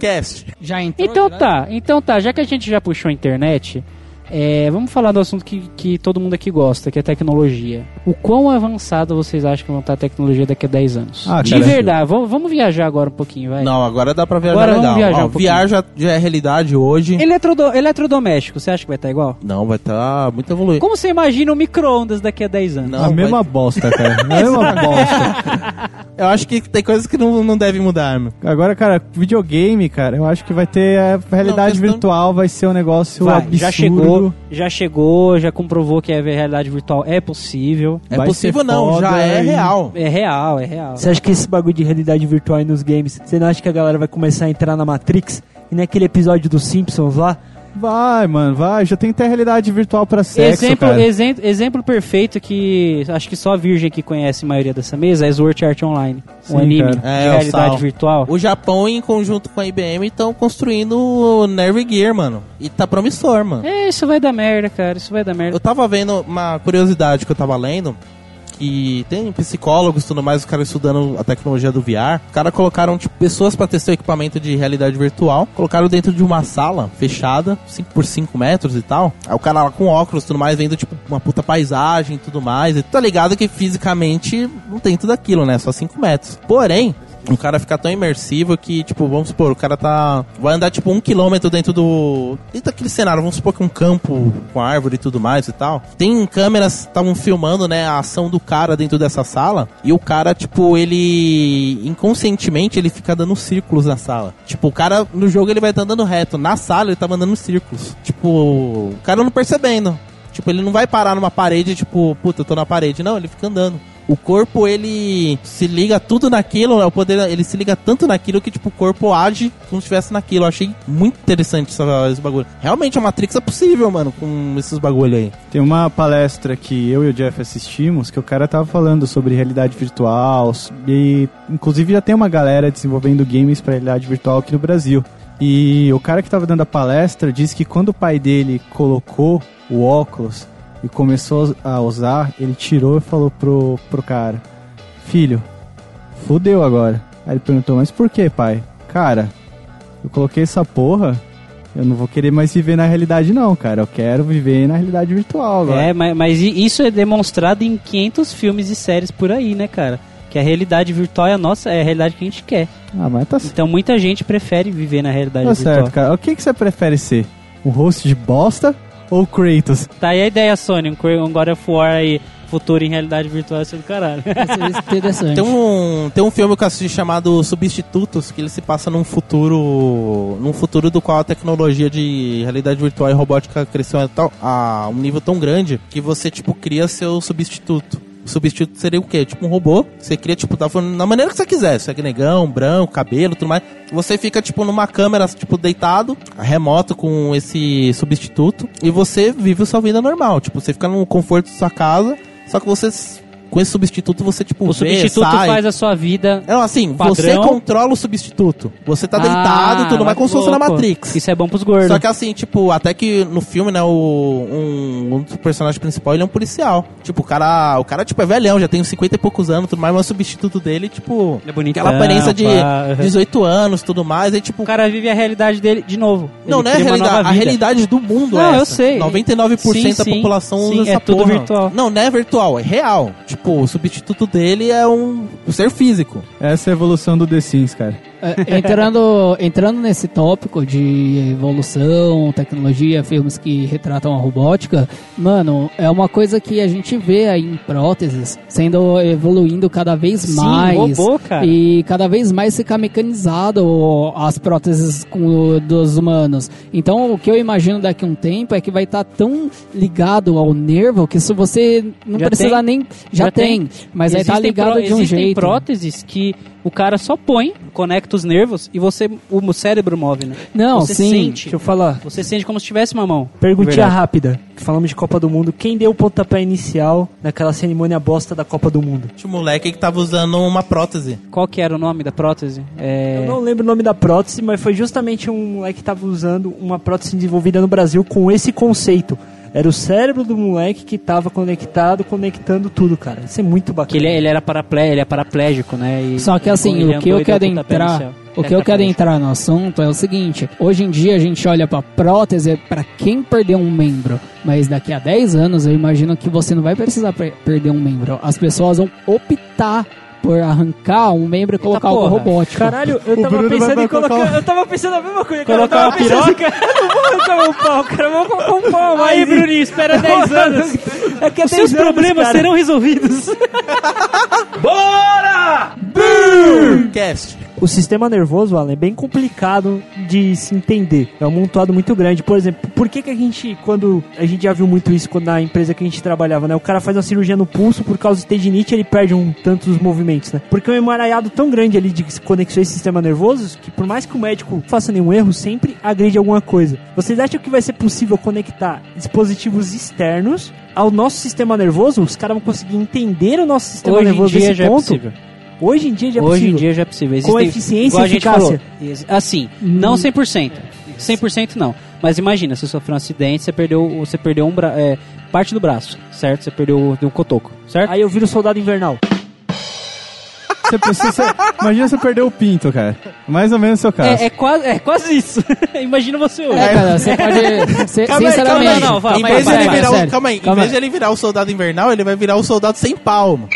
Cast. Já entrou? Então já? tá, então tá, já que a gente já puxou a internet, é, vamos falar do assunto que, que todo mundo aqui gosta, que é tecnologia. O quão avançado vocês acham que vão estar a tecnologia daqui a 10 anos? Ah, De verdade, vamos, vamos viajar agora um pouquinho, vai. Não, agora dá pra viajar Agora vamos legal. viajar Ó, um. VR já, é realidade hoje. Eletrodo, eletrodoméstico, você acha que vai estar igual? Não, vai estar muito evoluído. Como você imagina o micro-ondas daqui a 10 anos? Não, a vai- mesma bosta, cara. A mesma bosta. Eu acho que tem coisas que não, não devem mudar, meu. Agora, cara, videogame, cara, eu acho que vai ter a realidade questão- virtual, vai ser um negócio Vai, absurdo. já chegou, já chegou, já comprovou que a realidade virtual é possível. É Vai possível não, foda já é e- real. É real, é real. Você acha que esse bagulho de realidade virtual aí nos games, você não acha que a galera vai começar a entrar na Matrix? E naquele episódio dos Simpsons lá? Vai, mano, vai. Já tem até realidade virtual pra sexo, exemplo, cara. exemplo, exemplo perfeito que acho que só a Virgem que conhece a maioria dessa mesa é Sword Art Online, um Sim, anime cara. É, de o realidade Sal. virtual. O Japão, em conjunto com a IBM, estão construindo o Nerve Gear, mano. E tá promissor, mano. É, isso vai dar merda, cara, isso vai dar merda. Eu tava vendo uma curiosidade que eu tava lendo. Que tem psicólogos tudo mais, os caras estudando a tecnologia do VR. Os caras colocaram, tipo, pessoas pra testar o equipamento de realidade virtual. Colocaram dentro de uma sala fechada, 5 por 5 metros e tal. Aí o cara lá com óculos tudo mais, vendo, tipo, uma puta paisagem e tudo mais. E tá ligado que fisicamente não tem tudo aquilo, né? Só 5 metros. Porém, o cara fica tão imersivo que, tipo, vamos supor, o cara tá. Vai andar tipo um quilômetro dentro do. Dentro daquele cenário, vamos supor que um campo com árvore e tudo mais e tal. Tem câmeras estavam filmando, né, a ação do cara dentro dessa sala. E o cara, tipo, ele. inconscientemente ele fica dando círculos na sala. Tipo, o cara no jogo ele vai estar andando reto. Na sala ele tá andando círculos. Tipo, o cara não percebendo. Tipo, ele não vai parar numa parede, tipo, puta, eu tô na parede. Não, ele fica andando. O corpo, ele se liga tudo naquilo, né? o poder, ele se liga tanto naquilo que, tipo, o corpo age como se estivesse naquilo. Eu achei muito interessante essa, esse bagulho. Realmente, a Matrix é possível, mano, com esses bagulho aí. Tem uma palestra que eu e o Jeff assistimos que o cara tava falando sobre realidade virtual e inclusive já tem uma galera desenvolvendo games para realidade virtual aqui no Brasil. E o cara que tava dando a palestra disse que quando o pai dele colocou o óculos e começou a usar, ele tirou e falou pro, pro cara: Filho, fudeu agora. Aí ele perguntou: Mas por que, pai? Cara, eu coloquei essa porra. Eu não vou querer mais viver na realidade, não, cara. Eu quero viver na realidade virtual agora. É, mas, mas isso é demonstrado em 500 filmes e séries por aí, né, cara? Que a realidade virtual é a nossa, é a realidade que a gente quer. Ah, mas tá, c- Então muita gente prefere viver na realidade tá virtual. certo, cara. O que, que você prefere ser? Um host de bosta ou Kratos? Tá aí a ideia, Sony, um God of War aí, futuro em realidade virtual, isso é do caralho. Isso é interessante. Tem um, tem um filme que eu assisti chamado Substitutos, que ele se passa num futuro. num futuro do qual a tecnologia de realidade virtual e robótica cresceu a um nível tão grande que você, tipo, cria seu substituto. Substituto seria o quê? Tipo um robô. Você cria, tipo, da na maneira que você quiser. Se é negão, branco, cabelo, tudo mais. Você fica, tipo, numa câmera, tipo, deitado, remoto com esse substituto. E você vive a sua vida normal. Tipo, você fica no conforto de sua casa. Só que você, com esse substituto, você, tipo, O vê, substituto sai. faz a sua vida. Não, assim, Padrão. você controla o substituto. Você tá deitado, Ah, tudo mais, como se fosse na. Matrix. Isso é bom pros gordos. Só que assim, tipo, até que no filme, né, o, um, um dos personagens principais, ele é um policial. Tipo, o cara, o cara, tipo, é velhão, já tem uns 50 e poucos anos, tudo mais, mas o substituto dele, tipo, É bonitão, aquela aparência de pá. 18 anos, tudo mais, aí tipo... O cara vive a realidade dele de novo. não, não é a realidade, a realidade do mundo Não, é eu essa. sei. 99% Sim, da população Sim, usa é essa tudo porra. virtual. Não, não é virtual, é real. Tipo, o substituto dele é um, um ser físico. Essa é a evolução do The Sims, cara. É, entrando, entrando nesse tópico de evolução, tecnologia, filmes que retratam a robótica, mano, é uma coisa que a gente vê aí em próteses sendo evoluindo cada vez Sim, mais. robô, cara. E cada vez mais ficar mecanizado as próteses com dos humanos. Então, o que eu imagino daqui a um tempo é que vai estar tão ligado ao nervo que se você não Já precisa tem. nem. Já, Já tem, tem. mas aí tá Existem ligado pró- de um existem jeito. próteses que o cara só põe, conecta os nervos e você o cérebro move, né? Não, você sim. sente. Deixa eu falar. Você sente como se tivesse uma mão. Perguntinha Verdade. rápida. Falamos de Copa do Mundo. Quem deu o pontapé inicial naquela cerimônia bosta da Copa do Mundo? Tinha um moleque que tava usando uma prótese. Qual que era o nome da prótese? É... Eu não lembro o nome da prótese, mas foi justamente um moleque que tava usando uma prótese desenvolvida no Brasil com esse conceito. Era o cérebro do moleque que tava conectado, conectando tudo, cara. Isso é muito bacana. Que ele, ele era paraplé, ele é paraplégico, né? E Só que assim, ele o que eu e quero entrar, o que eu quero entrar no assunto é o seguinte: hoje em dia a gente olha pra prótese para quem perdeu um membro, mas daqui a 10 anos eu imagino que você não vai precisar per- perder um membro. As pessoas vão optar por arrancar um membro e colocar algo robótico. Caralho, eu O tava Bruno pensando em colocar colocar. Eu tava pensando a mesma coisa. cara. Colocar eu uma tava pensando assim, cara, eu não vou arrancar um pau, cara. Eu vou colocar um pau mais. Aí, Bruninho, espera 10 anos. É que é Os 10 seus anos, problemas cara. serão resolvidos. Cast. O sistema nervoso, Alan, é bem complicado de se entender. É um montuado muito grande. Por exemplo, por que, que a gente, quando. A gente já viu muito isso quando na empresa que a gente trabalhava, né? O cara faz uma cirurgia no pulso por causa de tendinite ele perde um tantos movimentos, né? Porque é um emaranhado tão grande ali de conexões e sistema nervoso que por mais que o médico faça nenhum erro, sempre agride alguma coisa. Vocês acham que vai ser possível conectar dispositivos externos ao nosso sistema nervoso? Os caras vão conseguir entender o nosso sistema Hoje em nervoso dia nesse já é ponto? possível. Hoje em dia já é Hoje possível. em dia já é possível. Com eficiência e eficácia. Assim, não 100%. 100% não. Mas imagina, você sofreu um acidente, você perdeu, você perdeu um bra é, parte do braço, certo? Você perdeu de um cotoco, certo? Aí eu viro soldado invernal. Você precisa, imagina você perder o pinto, cara. Mais ou menos o seu caso. É, é quase, é quase isso. imagina você hoje. É, cara, você pode. Cê, Calma aí, sinceramente. calma aí, não, vai, em vai, vez de vai, ele vai, virar o, sério. calma aí, em vez de ele virar o soldado invernal, ele vai virar o soldado sem palmo.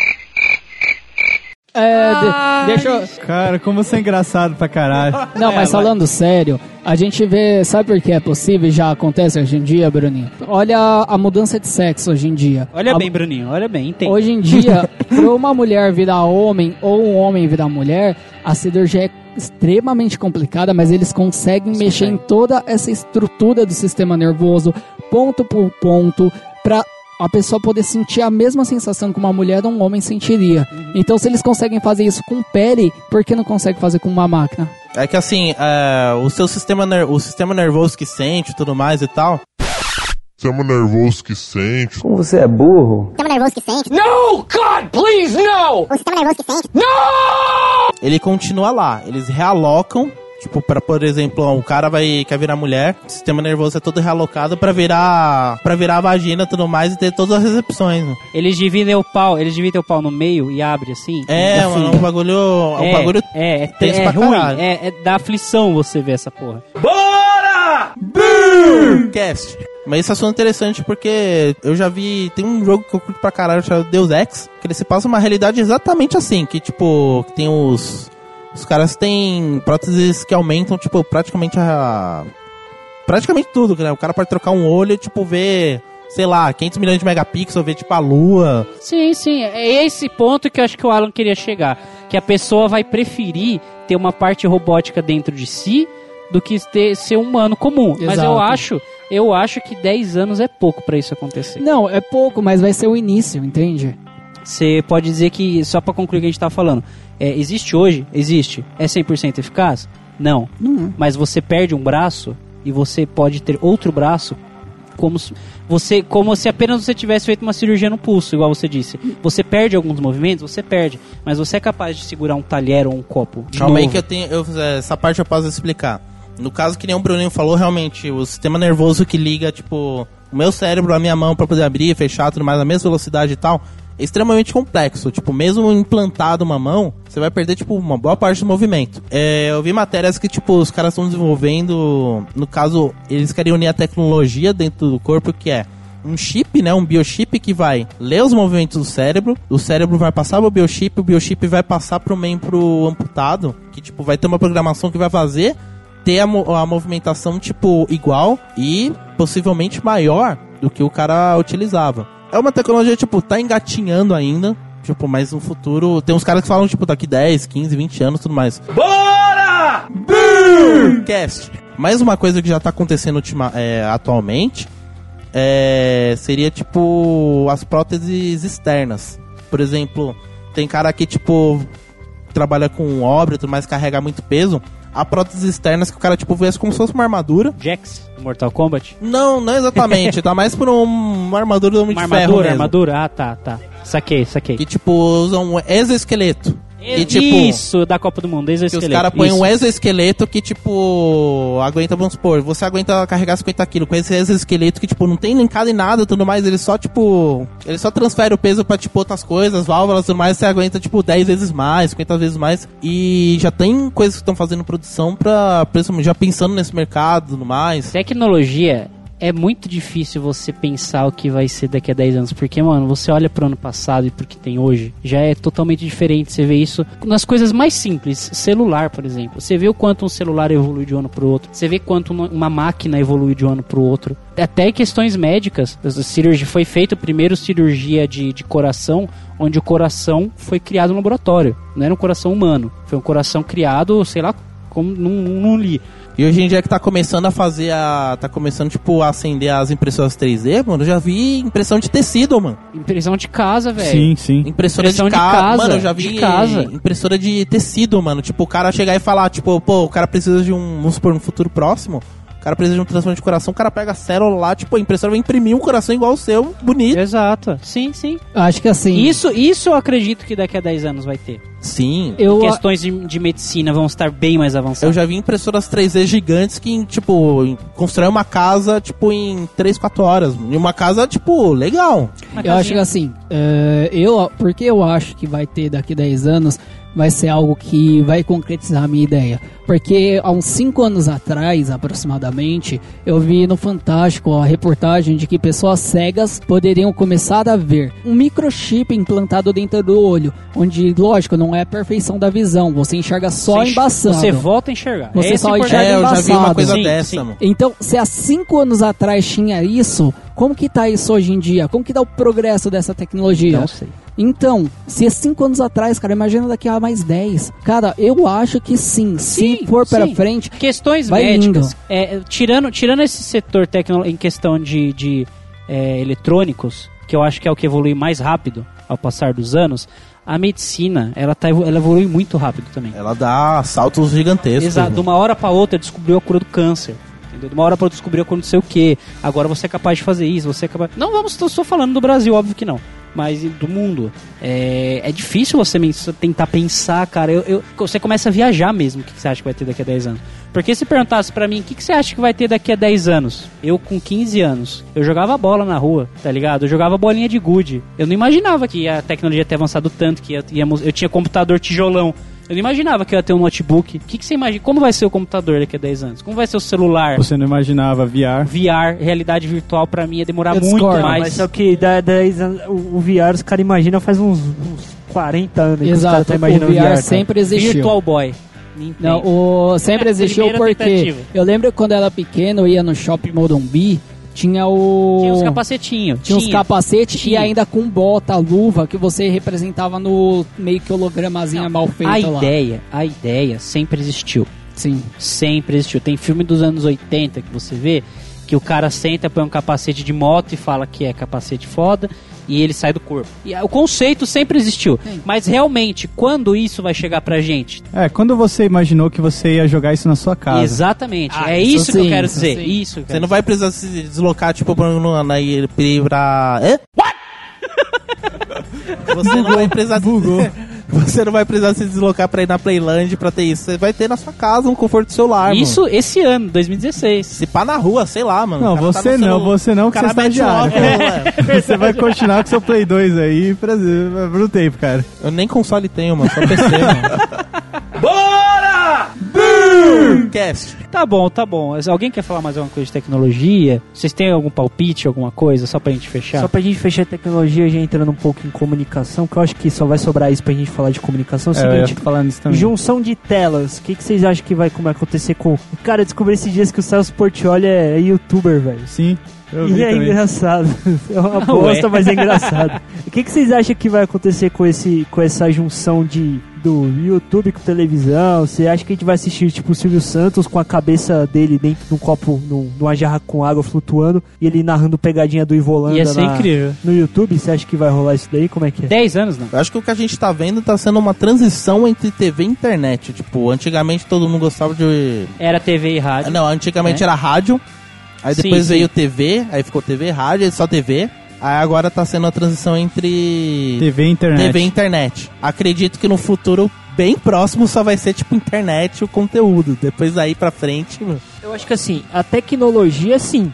É, de- deixa eu... Cara, como você é engraçado pra caralho. Não, mas falando sério, a gente vê, sabe por que é possível e já acontece hoje em dia, Bruninho? Olha a, a mudança de sexo hoje em dia. Olha A- bem, Bruninho, olha bem, entende. Hoje em dia, pra uma mulher virar homem ou um homem virar mulher, a cirurgia é extremamente complicada, mas eles conseguem mexer em toda essa estrutura do sistema nervoso, ponto por ponto, pra a pessoa poder sentir a mesma sensação que uma mulher ou um homem sentiria. Então, se eles conseguem fazer isso com pele, por que não consegue fazer com uma máquina? É que assim, é, o seu sistema, ner- o sistema nervoso que sente e tudo mais e tal, Sistema nervoso que sente. Como você é burro. sistema nervoso que sente. No, God, please, no! O sistema nervoso que sente. ele continua lá. Eles realocam, tipo, para por exemplo, o cara vai quer virar mulher, o sistema nervoso é todo realocado pra virar para virar a vagina e tudo mais e ter todas as recepções. né? Eles dividem o pau, eles dividem o pau no meio e abre assim. É, mano, é um bagulho, é um é, bagulho é, é, tenso é pra ruim, é, é da aflição você ver essa porra. cast. Mas esse assunto é interessante porque eu já vi. Tem um jogo que eu curto pra caralho chamado Deus Ex, que ele se passa uma realidade exatamente assim: que tipo, que tem os. Os caras têm próteses que aumentam, tipo, praticamente a. Praticamente tudo, né? O cara pode trocar um olho e, tipo, ver, sei lá, 500 milhões de megapixels, ver, tipo, a lua. Sim, sim, é esse ponto que eu acho que o Alan queria chegar. Que a pessoa vai preferir ter uma parte robótica dentro de si do que ter, ser humano comum. Mas eu Exato. acho, eu acho que 10 anos é pouco pra isso acontecer. Não, é pouco, mas vai ser o início, entende? Você pode dizer que, só pra concluir o que a gente tá falando, é, existe hoje? Existe. É 100% eficaz? Não. Não é. Mas você perde um braço e você pode ter outro braço como se, você, como se apenas você tivesse feito uma cirurgia no pulso, igual você disse. Você perde alguns movimentos, você perde, mas você é capaz de segurar um talher ou um copo. de Calma aí novo. que eu tenho. eu- essa parte eu posso explicar. No caso que nem o Bruninho falou, realmente, o sistema nervoso que liga, tipo, o meu cérebro, a minha mão pra poder abrir, fechar, tudo mais, na mesma velocidade e tal, é extremamente complexo. Tipo, mesmo implantado uma mão, você vai perder, tipo, uma boa parte do movimento. É, eu vi matérias que, tipo, os caras estão desenvolvendo. No caso, eles querem unir a tecnologia dentro do corpo, que é um chip, né, um biochip que vai ler os movimentos do cérebro, o cérebro vai passar pro biochip, o biochip vai passar pro membro amputado, que tipo vai ter uma programação que vai fazer ter a, mo- a movimentação tipo igual e possivelmente maior do que o cara utilizava. É uma tecnologia tipo tá engatinhando ainda, tipo, mas no futuro tem uns caras que falam tipo daqui 10, 15, 20 anos, tudo mais. Bora! Cast. Mais uma coisa que já tá acontecendo ultima, é, atualmente é, seria tipo as próteses externas. Por exemplo, tem cara que tipo trabalha com obra e tudo mais, carrega muito peso. Há próteses externas que o cara tipo vê como se fosse uma armadura. Jax, Mortal Kombat. Não, não exatamente. tá mais por um- uma armadura do Homem Uma de Ferro armadura, mesmo. armadura. Ah, tá, tá. Saquei, saquei. Que tipo usam um exoesqueleto. E tipo Isso, da Copa do Mundo, desde o que os caras põem um exoesqueleto que, tipo, aguenta, vamos supor, você aguenta carregar 50 quilos com esse exoesqueleto que, tipo, não tem linkado em nada e tudo mais, ele só, tipo, ele só transfere o peso pra, tipo, outras coisas, válvulas e tudo mais, você aguenta, tipo, 10 vezes mais, 50 vezes mais. E já tem coisas que estão fazendo produção pra, já pensando nesse mercado e tudo mais. Tecnologia é muito difícil você pensar o que vai ser daqui a 10 anos, porque, mano, você olha pro ano passado e pro que tem hoje, já é totalmente diferente. Você vê isso nas coisas mais simples, celular, por exemplo. Você vê o quanto um celular evolui de um ano pro outro, você vê quanto uma- máquina evolui de um ano pro outro. Até questões médicas, cirurgia foi feita primeiro cirurgia de, de coração, onde o coração foi criado no laboratório, não era um coração humano, foi um coração criado, sei lá, como não, não li. E hoje em dia que tá começando a fazer a. tá começando, tipo, a acender as impressoras 3D, mano, eu já vi impressão de tecido, mano. Impressão de casa, velho. Sim, sim. Impressora Impressão de, de ca- casa, Mano, eu já vi de casa. impressora de tecido, mano. Tipo, o cara chegar e falar, tipo, pô, o cara precisa de um, vamos supor, no futuro próximo, o cara precisa de um transplante de coração, o cara pega a célula lá, tipo, a impressora vai imprimir um coração igual o seu, bonito. Exato. Sim, sim. Acho que assim. Isso, isso eu acredito que daqui a 10 anos vai ter. Sim. eu, Questões de, de medicina vão estar bem mais Eu avançadas. já vi impressoras 3D gigantes que, tipo, em- constrói uma casa, tipo, em 3, 4 horas. E uma casa, tipo, legal. Uma Eu acho que casinha. assim, é, eu, porque eu acho que vai ter daqui 10 anos, vai ser algo que vai concretizar a minha ideia. Porque há uns 5 anos atrás, aproximadamente, eu vi no Fantástico a reportagem de que pessoas cegas poderiam começar a ver um microchip implantado dentro do olho, onde, lógico, não é a perfeição da visão, você enxerga só Você enx- embaçado. Você volta a enxergar. Você Esse só é enxerga É, eu já vi uma embaçado. coisa Sim, dessa, sim. mano. Então, se há cinco anos atrás tinha isso, como que tá isso hoje em dia? Como que dá o progresso dessa tecnologia? Não sei. Então, se é cinco anos atrás, cara, imagina daqui a mais 10. Cara, eu acho que sim. Sim, se for pra sim. frente, Questões Vai médicas. indo. É, tirando, tirando esse setor tecno, em questão de, de é, eletrônicos, que eu acho que é o que evolui mais rápido ao passar dos anos, a medicina, ela, tá, ela evolui muito rápido também. Ela dá saltos gigantescos. Exato, de uma hora pra outra descobriu a cura do câncer. Entendeu? De uma hora pra outra descobriu a cura não sei o que. Agora você é capaz de fazer isso, você é capaz. Não vamos, só falando do Brasil, óbvio que não. Mas do mundo. É, é difícil você tentar pensar, cara. Eu, eu- você começa a viajar mesmo o que você acha que vai ter daqui a 10 anos. Porque se perguntasse pra mim o que, você acha que vai ter daqui a 10 anos, eu com 15 anos, eu jogava bola na rua, tá ligado? Eu jogava bolinha de gude. Eu não imaginava que a tecnologia ia ter avançado tanto, que ia- íamos, eu tinha computador tijolão. Eu não imaginava que eu ia ter um notebook. O que, que você imagina? Como vai ser o computador daqui a 10 anos? Como vai ser o celular? Você não imaginava VR. VR, realidade virtual, pra mim ia demorar Eu muito discordo, mais. Mas só que da 10 anos, o, o VR, os caras imaginam faz uns, uns 40 anos. que os caras exato, tão o VR, cara. sempre existiu. Virtual Boy. Não, o sempre existiu porque tentativa. eu lembro quando eu era pequeno, eu ia no Shopping Morumbi, tinha o Tinha uns capacetinhos. tinha uns capacetes e Tinha. ainda com bota, luva que você representava no meio que hologramazinha mal feita A lá. ideia, a ideia sempre existiu. Sim. Sempre existiu. Tem filme dos anos 80 que você vê que o cara senta, põe um capacete de moto e fala que é capacete foda e ele sai do corpo. E ah, o conceito sempre existiu. Mas realmente, quando isso vai chegar pra gente? É, quando você imaginou que você ia jogar isso na sua casa? Exatamente. Ah, é isso isso, que eu sim, quero isso dizer. sim. Isso que eu Você não vai precisar se deslocar, tipo, pra, na, na, pra... Hã? Você não vai precisar... Você não vai precisar se deslocar pra ir na Playland pra ter isso. Você vai ter na sua casa um conforto do celular, mano. Isso esse ano, 2016. Se pá na rua, sei lá, mano. Não, tá você no não, você não, que você é estagiário. óculos, ué. Você vai continuar com seu Play 2 aí pra, pro tempo, cara. Eu nem console tenho, mano. Só PC, mano. Cast. Tá bom, tá bom. Alguém quer falar mais alguma coisa de tecnologia? Vocês têm algum palpite, alguma coisa, só pra gente fechar? Só pra gente fechar a tecnologia, já entrando um pouco em comunicação, que eu acho que só vai sobrar isso pra gente falar de comunicação. É o É, eu ia seguinte, falar nisso também. junção de telas. O que, que vocês acham que vai como é acontecer com. Cara, eu descobri esses dias que o Celso Portioli é, é youtuber, velho. Sim, eu vi E é também. engraçado. É uma Ué. bosta, mas é engraçado. O que, que vocês acham que vai acontecer com, esse, com essa junção de do YouTube com televisão? Você acha que a gente vai assistir tipo o Silvio Santos com a cabeça dele dentro de um copo, num- numa jarra com água flutuando e ele narrando pegadinha do Ivolanda Ia ser na- incrível. no YouTube? Você acha que vai rolar isso daí? Como é que é? 10 anos não. Eu acho que o que a gente tá vendo tá sendo uma transição entre TV e internet. Tipo, antigamente todo mundo gostava de. Era TV e rádio. Não, antigamente É? era rádio. Aí Sim, depois sim. veio TV, aí ficou TV, rádio, aí só TV. Aí agora tá sendo a transição entre TV e internet. TV e internet. Acredito que no futuro bem próximo só vai ser tipo internet o conteúdo. Depois daí pra frente, mano. Eu acho que assim, a tecnologia sim,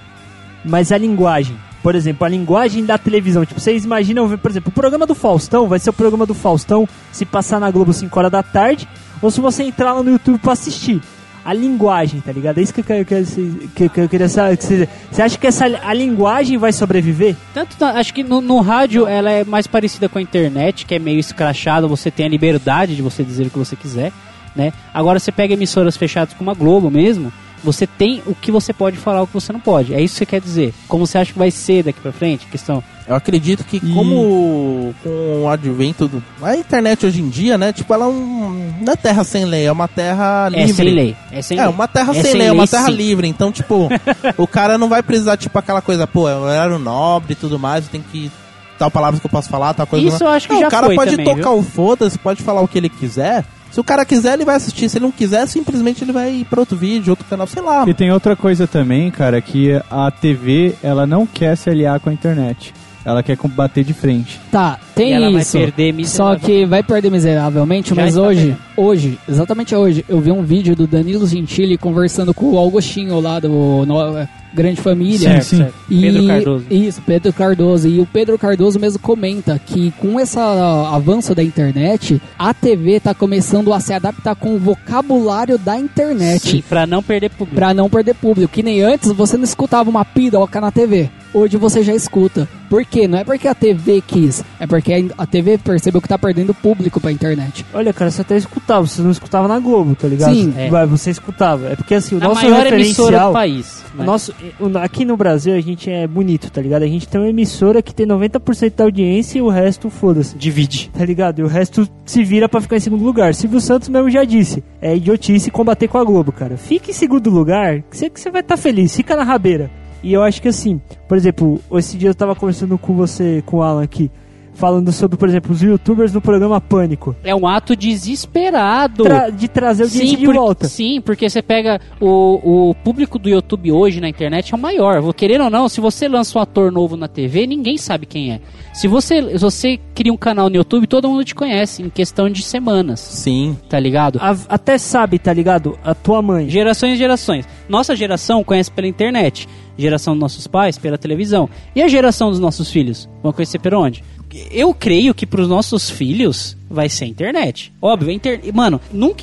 mas a linguagem. Por exemplo, a linguagem da televisão. Tipo, vocês imaginam, por exemplo, o programa do Faustão vai ser o programa do Faustão se passar na Globo 5 horas da tarde, ou se você entrar lá no YouTube pra assistir. A linguagem, tá ligado? É isso que eu, que que- que eu queria saber. Você você acha que essa, a linguagem vai sobreviver? Tanto na- acho que no, no rádio ela é mais parecida com a internet, que é meio escrachada, você tem a liberdade de você dizer o que você quiser, né? Agora você pega emissoras fechadas como a Globo mesmo, você tem o que você pode falar, o que você não pode. É isso que você quer dizer. Como você acha que vai ser daqui pra frente? Questão. Eu acredito que E- como com o advento do... A internet hoje em dia, né? Tipo, ela é um... não é terra sem lei, é uma terra livre. É sem lei. É sem É, lei. uma terra É sem sem lei, é uma lei, terra sim. livre. Então, tipo, o cara não vai precisar, tipo, aquela coisa, pô, um horário nobre e tudo mais, tem que. Tal palavra que eu posso falar, tal coisa. Isso eu acho que não, já O cara pode também, tocar o foda-se, pode falar o que ele quiser. Se o cara quiser, ele vai assistir. Se ele não quiser, simplesmente ele vai ir pra outro vídeo, outro canal, sei lá. E tem outra coisa também, cara, que a TV, ela não quer se aliar com a internet. Ela quer combater de frente. Tá, tem E ela vai isso. perder Só que vai perder miseravelmente, Já mas hoje, perdendo. hoje, exatamente hoje, eu vi um vídeo do Danilo Gentili conversando com o Augustinho lá do no- Grande Família. Certo, sim. certo. E, Pedro Cardoso. Isso, Pedro Cardoso. E o Pedro Cardoso mesmo comenta que com esse avanço da internet, a TV tá começando a se adaptar com o vocabulário da internet. Sim, pra não perder público. Pra não perder público. Que nem antes você não escutava uma piroca na TV. Hoje você já escuta. Por quê? Não é porque a TV quis, é porque a TV percebeu que tá perdendo público pra internet. Olha, cara, você até escutava, você não escutava na Globo, tá ligado? Sim. É. Você escutava. É porque assim, o a nosso maior emissora referencial. do país. o né? nosso, aqui no Brasil a gente é bonito, tá ligado? A gente tem uma emissora que tem 90% da audiência e o resto foda-se. Divide. Tá ligado? E o resto se vira pra ficar em segundo lugar. Silvio Santos mesmo já disse. É idiotice combater com a Globo, cara. Fica em segundo lugar, que você, que você vai estar feliz. Fica na rabeira. E eu acho que assim, por exemplo, esse dia eu tava conversando com você, com o Alan aqui, falando sobre, por exemplo, os youtubers no programa Pânico. É um ato desesperado. Tra- de trazer o dinheiro de por- volta. sim, porque você pega o, o público do YouTube hoje na internet é o maior. Vou querer ou não, se você lança um ator novo na TV, ninguém sabe quem é. Se você, se você cria um canal no YouTube, todo mundo te conhece em questão de semanas, Sim. tá ligado? A- até sabe, tá ligado? A tua mãe. Gerações e gerações. Nossa geração conhece pela internet. Geração dos nossos pais pela televisão. E a geração dos nossos filhos? Vão conhecer por onde? Eu creio que pros nossos filhos vai ser a internet. Óbvio, a inter... mano, nunca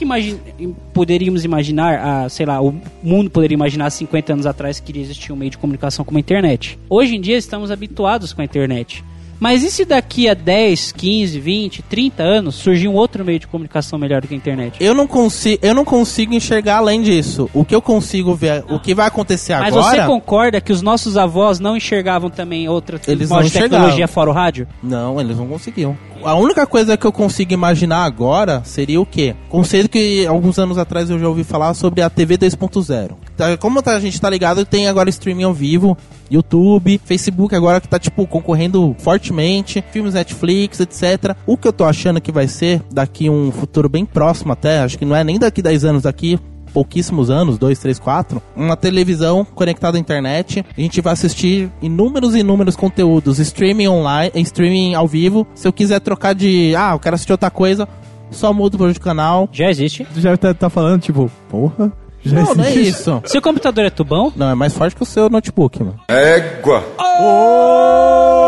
poderíamos imaginar, a, sei lá, o mundo poderia imaginar 50 anos atrás que iria existir um meio de comunicação como a internet. Hoje em dia estamos habituados com a internet. Mas e se daqui a 10, 15, 20, 30 anos surgir um outro meio de comunicação melhor do que a internet? Eu não consigo, eu não consigo enxergar além disso. O que eu consigo ver, o que vai acontecer Mas agora? você concorda que os nossos avós não enxergavam também outra Eles modo não de tecnologia fora o rádio? Não, eles não conseguiam. A única coisa que eu consigo imaginar agora seria o quê? Conceito que alguns anos atrás eu já ouvi falar sobre a TV 2.0. Tá, Como tá- a gente tá ligado, tem agora streaming ao vivo, YouTube, Facebook agora que tá tipo concorrendo fortemente, filmes Netflix, etc. O que eu tô achando que vai ser daqui um futuro bem próximo até, acho que não é nem daqui 10 anos daqui, pouquíssimos anos, 2, 3, 4, uma televisão conectada à internet. A gente vai assistir inúmeros e inúmeros conteúdos, streaming online, streaming ao vivo. Se eu quiser trocar de, ah, eu quero assistir outra coisa, só mudo para o canal. Já existe. Tu já tá, tá falando, tipo, porra? Já Não, não é existe? isso. Seu computador é tubão? Não, é mais forte que o seu notebook, mano. Égua. Ô!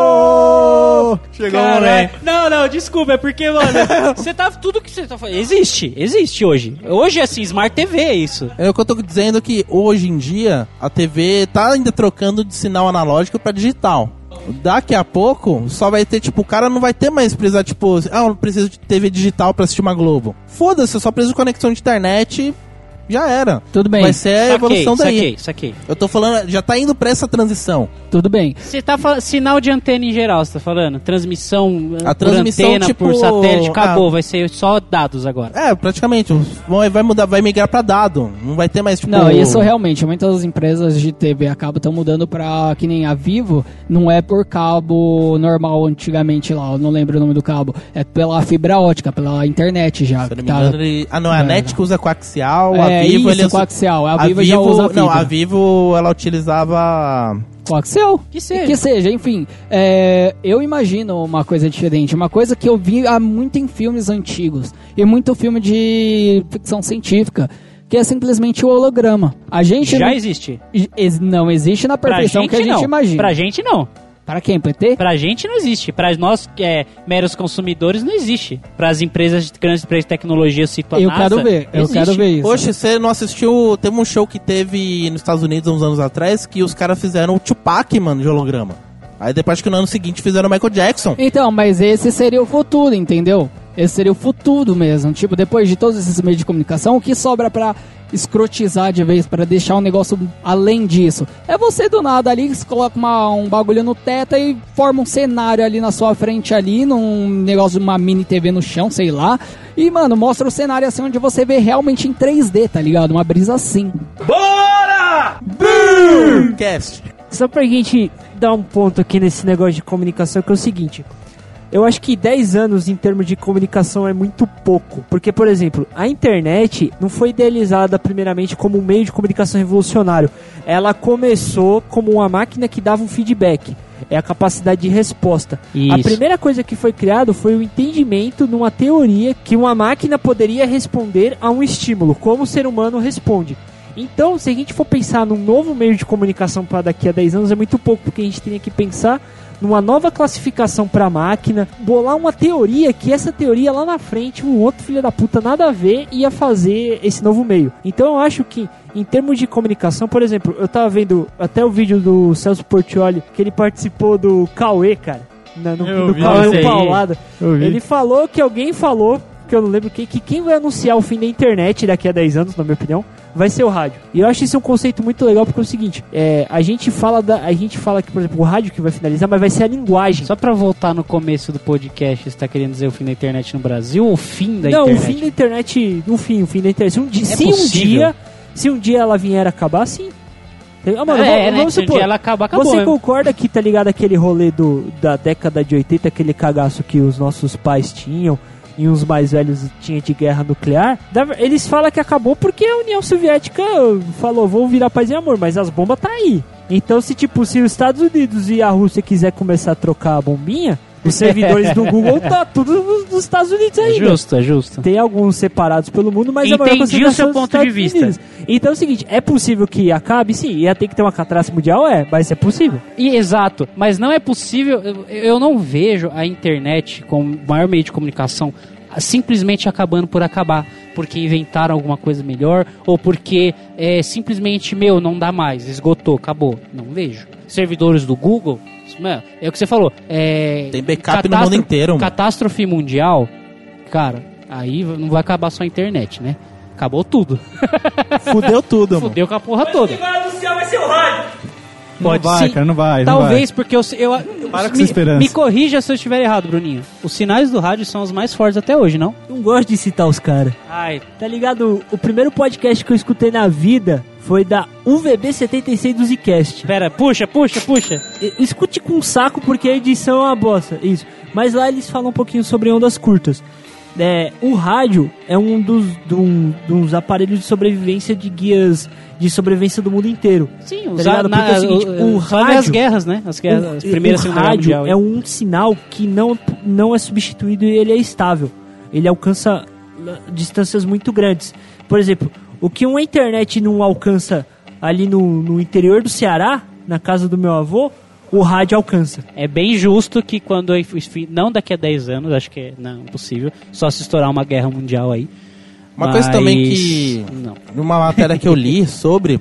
Chegou Caralho. momento. Não, não, desculpa, é porque, mano, você tá. Tudo que você tá falando. Existe, existe hoje. Hoje, assim, Smart TV é isso. É o que eu tô dizendo que hoje em dia a TV tá ainda trocando de sinal analógico pra digital. Daqui a pouco só vai ter, tipo, o cara não vai ter mais precisar, tipo, ah, eu preciso de TV digital pra assistir uma Globo. Foda-se, eu só preciso de conexão de internet já era. Tudo bem, Vai ser a evolução daí. saquei, saquei. Eu tô falando, já tá indo pra essa transição. tudo bem. Você tá falando. Sinal de antena em geral, você tá falando? Transmissão A por transmissão, antena, tipo, por satélite, acabou. ah. Vai ser só dados agora. É, praticamente. Vai vai mudar, vai migrar pra dado. Não vai ter mais, tipo. Não, isso realmente, muitas empresas de TV a cabo estão mudando pra que nem a Vivo, não é por cabo normal antigamente lá, eu não lembro o nome do cabo, é pela fibra ótica, pela internet já. Se tá- engano, ele... Ah, não, é a É. NET que usa coaxial, É a Vivo... isso, ele... coaxial, a Vivo já usa Não, a fibra. Vivo, ela utilizava... Coaxial. Que seja. Que seja, enfim. é, eu imagino uma coisa diferente. Uma coisa que eu vi há muito em filmes antigos. E muito filme de ficção científica. Que é simplesmente o holograma. A gente Já não, existe. ex- não existe na perfeição gente, que a gente não. imagina. Pra gente não. Para quem? PT? Pra gente não existe. Pra nós, que é meros consumidores, não existe. Para as empresas de grandes empresas de tecnologia, cito a Eu NASA, quero ver, eu existe. quero ver isso. Poxa, você não assistiu... Teve um show que teve nos Estados Unidos uns anos atrás que os caras fizeram o Tupac, mano, de holograma. Aí depois que no ano seguinte fizeram o Michael Jackson. Então, mas esse seria o futuro, entendeu? Esse seria o futuro mesmo. Tipo, depois de todos esses meios de comunicação, o que sobra pra escrotizar de vez, pra deixar um negócio além disso? É você do nada ali, você coloca uma- um bagulho no teto e forma um cenário ali na sua frente ali, num negócio de uma mini TV no chão, sei lá. E, mano, mostra o cenário assim onde você vê realmente em 3D, tá ligado? Uma brisa assim. Cast. Só pra gente dar um ponto aqui nesse negócio de comunicação, que é o seguinte. eu acho que 10 anos em termos de comunicação é muito pouco. Porque, por exemplo, a internet não foi idealizada primeiramente como um meio de comunicação revolucionário. Ela começou como uma máquina que dava um feedback. É a capacidade de resposta. A Isso. primeira coisa que foi criado foi o entendimento numa teoria que uma máquina poderia responder a um estímulo, como o ser humano responde. Então, se a gente for pensar num novo meio de comunicação para daqui a 10 anos, é muito pouco, porque a gente teria que pensar numa nova classificação para a máquina, bolar uma teoria que essa teoria lá na frente, um outro filho da puta nada a ver ia fazer esse novo meio. Então, eu acho que em termos de comunicação, por exemplo, eu tava vendo até o vídeo do Celso Portioli, que ele participou do Cauê, cara. Na, no, Eu do vi Cauê. Paulada. Ele falou que alguém falou, que eu não lembro quem, que quem vai anunciar o fim da internet daqui a 10 anos, na minha opinião, vai ser o rádio. E eu acho isso um conceito muito legal porque é o seguinte, é, a gente fala da, a gente fala que, por exemplo, o rádio que vai finalizar, mas vai ser a linguagem. Só pra voltar no começo do podcast, você tá querendo dizer o fim da internet no Brasil ou o fim da não, internet? o fim da internet, no fim, o fim da internet. Se um dia, É se um dia, se um dia ela vier a acabar, sim. Ah, mano, é, vamos, né? supor, ela acabar, acabou. Você mesmo. concorda que, tá ligado, aquele rolê do, da década de 80, aquele cagaço que os nossos pais tinham e os mais velhos tinham de guerra nuclear? Eles falam que acabou porque a União Soviética falou, vou virar paz e amor, mas as bombas tá aí. Então, se tipo, se os Estados Unidos e a Rússia quiser começar a trocar a bombinha, os servidores do Google tá tudo nos nos Estados Unidos É ainda. justo, é justo. Tem alguns separados pelo mundo, mas a Entendi maior concentração o seu é ponto de vista. Unidos. Então é o seguinte, é possível que acabe? Sim, ia ter que ter uma catástrofe mundial? É, mas é possível. E, exato, mas não é possível, eu, eu não vejo a internet como maior meio de comunicação simplesmente acabando por acabar, porque inventaram alguma coisa melhor ou porque é, simplesmente, meu, não dá mais, esgotou, acabou. Não vejo. Servidores do Google, é o que você falou. É, Tem backup no mundo inteiro, mano. Catástrofe mundial, cara, aí não vai acabar só a internet, né? Acabou tudo. Fudeu tudo, mano. Fudeu com a porra toda. vai anunciar vai ser o rádio. Não Pode vai, sim. cara, não vai. não Talvez porque eu, eu, Para com me, essa esperança. me corrija se eu estiver errado, Bruninho. Os sinais do rádio são os mais fortes até hoje, não? Não gosto de citar os caras. Ai, Tá ligado? O primeiro podcast que eu escutei na vida foi da UVB 76 do Zcast. pera, puxa, puxa, puxa. Escute com saco porque a edição é uma bosta. Isso. Mas lá eles falam um pouquinho sobre ondas curtas. É, o rádio é um dos, do- dos aparelhos de sobrevivência de guias de sobrevivência do mundo inteiro. Sim, Tá usar ligado? na, é o seguinte, o só nas rádio- guerras, né? As, guerras, as O- primeiras o rádio Mundial. é um sinal que não, não é substituído e ele é estável. Ele alcança distâncias muito grandes. Por exemplo, o que uma internet não alcança ali no, no interior do Ceará, na casa do meu avô, o rádio alcança. É bem justo que quando, não daqui a 10 anos, acho que é não, impossível, só se estourar uma guerra mundial aí. Uma coisa Mas- também que. Não. Numa matéria que eu li sobre.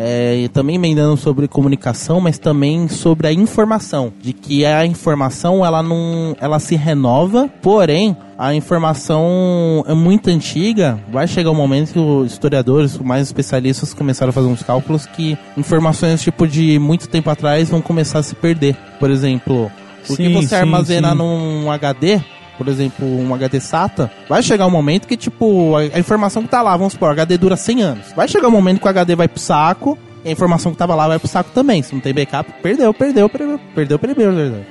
É, e também emendando sobre comunicação, mas também sobre a informação. De que a informação ela não. ela se renova, porém, a informação é muito antiga. Vai chegar um momento que os historiadores, mais especialistas, começaram a fazer uns cálculos que informações tipo de muito tempo atrás vão começar a se perder. Por exemplo, o que você sim, armazena sim. num HD, por exemplo, um HD SATA, vai chegar um momento que, tipo, a, informação que tá lá, vamos supor, HD dura 100 anos. Vai chegar um momento que o HD vai pro saco, e a informação que tava lá vai pro saco também. Se não tem backup, perdeu, perdeu, perdeu, perdeu, perdeu, perdeu.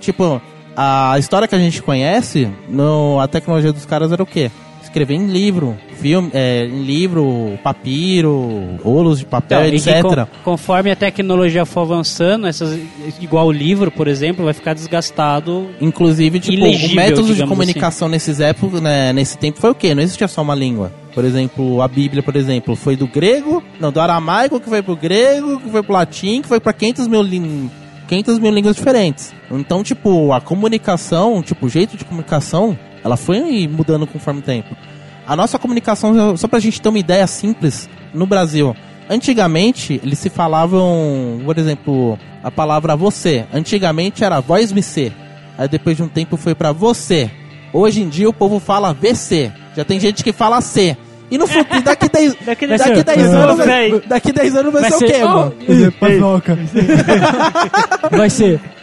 Tipo, a história que a gente conhece, no, a tecnologia dos caras era o quê? Escrever em livro, filme, é, em livro, papiro, rolos de papel, Então, etc. con- conforme a tecnologia for avançando, essas, igual o livro, por exemplo, vai ficar desgastado. Inclusive, tipo, Ilegível, o método de digamos comunicação nesses épocas, né, nesse tempo foi o quê? Não existia só uma língua. Por exemplo, a Bíblia, por exemplo, foi do grego, não, do aramaico, que foi pro grego, que foi pro latim, que foi pra 500 mil, lin- 500 mil línguas diferentes. Então, tipo, a comunicação, tipo, o jeito de comunicação, ela foi mudando conforme o tempo. A nossa comunicação, só pra gente ter uma ideia simples, no Brasil, antigamente, eles se falavam, por exemplo, a palavra você. Antigamente era voz me ser. Aí depois de um tempo foi pra você. Hoje em dia o povo fala VC. Já tem gente que fala C. E no futuro, daqui 10 Daqui daqui dez- 10 Não, anos, vai, daqui 10 anos vai, Vai ser, ser- o quê, Oh, mano? Vai ser.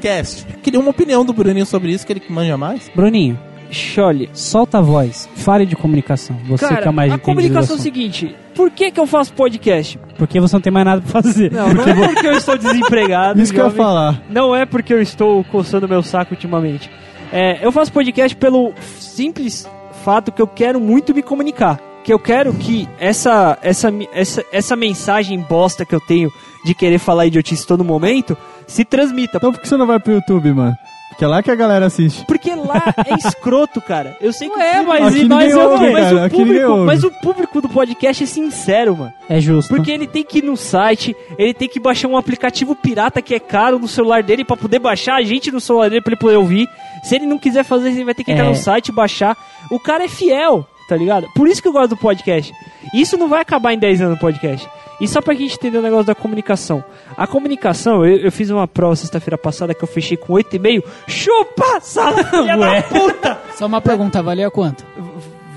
Cast. Queria uma opinião do Bruninho sobre isso, que ele que manja mais. Bruninho, Chole, solta a voz. Fale de comunicação. Você Cara, que é mais a comunicação é o seguinte: por que, que eu faço podcast? Porque você não tem mais nada pra fazer. Não, não é porque eu estou desempregado. Isso que eu ia jovem. falar. Não é porque eu estou coçando meu saco ultimamente. É, eu faço podcast pelo simples fato que eu quero muito me comunicar. Que eu quero que essa, essa, essa, essa mensagem bosta que eu tenho de querer falar idiotice todo momento se transmita. Então por que você não vai pro YouTube, mano? Porque é lá que a galera assiste. Porque lá é escroto, cara. Eu sei que É, o mas, Aqui mas, eu- ouve, mas, cara, o público, mas o público do podcast é sincero, mano. é justo. Porque ele tem que ir no site, ele tem que baixar um aplicativo pirata que é caro no celular dele pra poder baixar a gente no celular dele pra ele poder ouvir. Se ele não quiser fazer, ele vai ter que entrar É. no site, baixar. O cara é fiel, tá ligado? Por isso que eu gosto do podcast. Isso não vai acabar em 10 anos o podcast. E só pra gente entender o negócio da comunicação. A comunicação, eu, eu fiz uma prova sexta-feira passada que eu fechei com 8,5. Chupa, sala, filha da puta! Só uma pergunta, valia quanto?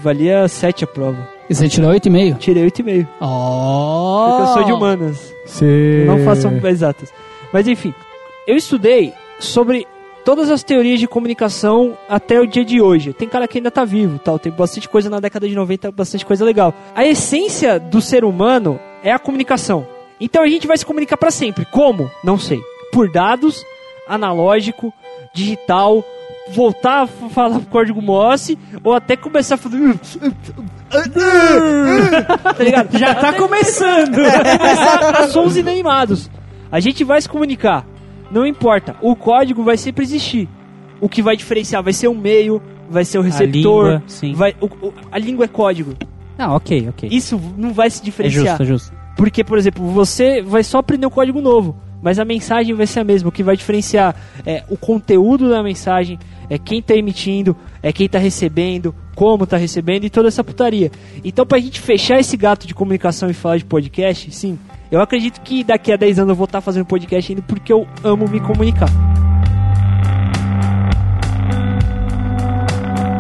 Valia 7 a prova. E você tirou 8,5? Tirei 8,5. Oh! Porque eu sou de humanas. Você... Não façam exatas. Mas enfim, eu estudei sobre todas as teorias de comunicação até o dia de hoje. Tem cara que ainda tá vivo, tal, tem bastante coisa na década de 90, bastante coisa legal. A essência do ser humano é a comunicação. Então a gente vai se comunicar para sempre. Como? Não sei. Por dados, analógico, digital, voltar a falar código Morse ou até começar a fazer tá ligado? Já tá começando. a sons inanimados. A gente vai se comunicar. Não importa. O código vai sempre existir. O que vai diferenciar vai ser o meio, vai ser o receptor. língua, sim. Vai, o- o- a língua é código. Não, ok, ok. Isso não vai se É diferenciar. justo, é justo. Porque, por exemplo, você vai só aprender um código novo, mas a mensagem vai ser a mesma. O que vai diferenciar é o conteúdo da mensagem, é quem tá emitindo, é quem tá recebendo, como tá recebendo e toda essa putaria. Então, pra gente fechar esse gato de comunicação e falar de podcast, sim, eu acredito que daqui a 10 anos eu vou estar fazendo podcast ainda porque eu amo me comunicar.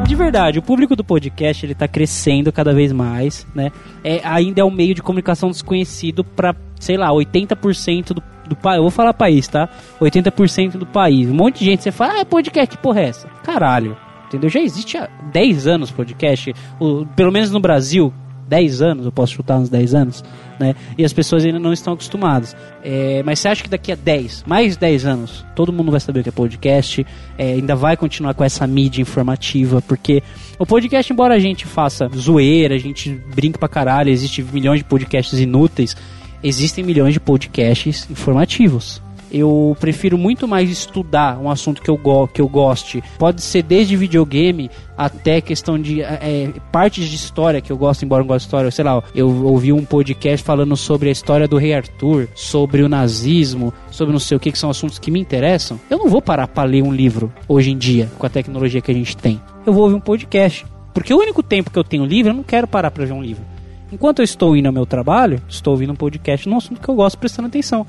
De verdade, o público do podcast ele tá crescendo cada vez mais, né? É, ainda é um meio de comunicação desconhecido pra, sei lá, 80% do, do país. Eu vou falar país, tá? 80% do país. Um monte de gente você fala, ah, é podcast, que porra é essa? Caralho. Entendeu? Já existe há 10 anos podcast, o- pelo menos no Brasil, 10 anos, eu posso chutar uns 10 anos, né? E as pessoas ainda não estão acostumadas. É, mas você acha que daqui a 10, mais 10 anos, todo mundo vai saber o que é podcast, é, ainda vai continuar com essa mídia informativa, porque o podcast, embora a gente faça zoeira, a gente brinque pra caralho, existe milhões de podcasts inúteis, existem milhões de podcasts informativos. Eu prefiro muito mais estudar um assunto que eu, go que eu goste. Pode ser desde videogame até questão de é, partes de história que eu gosto, embora não goste de história. Sei lá, eu ouvi um podcast falando sobre a história do rei Arthur, sobre o nazismo, sobre não sei o que, que são assuntos que me interessam. Eu não vou parar para ler um livro hoje em dia, com a tecnologia que a gente tem. Eu vou ouvir um podcast. Porque o único tempo que eu tenho livre, eu não quero parar para ver um livro. Enquanto eu estou indo ao meu trabalho, estou ouvindo um podcast num assunto que eu gosto, prestando atenção.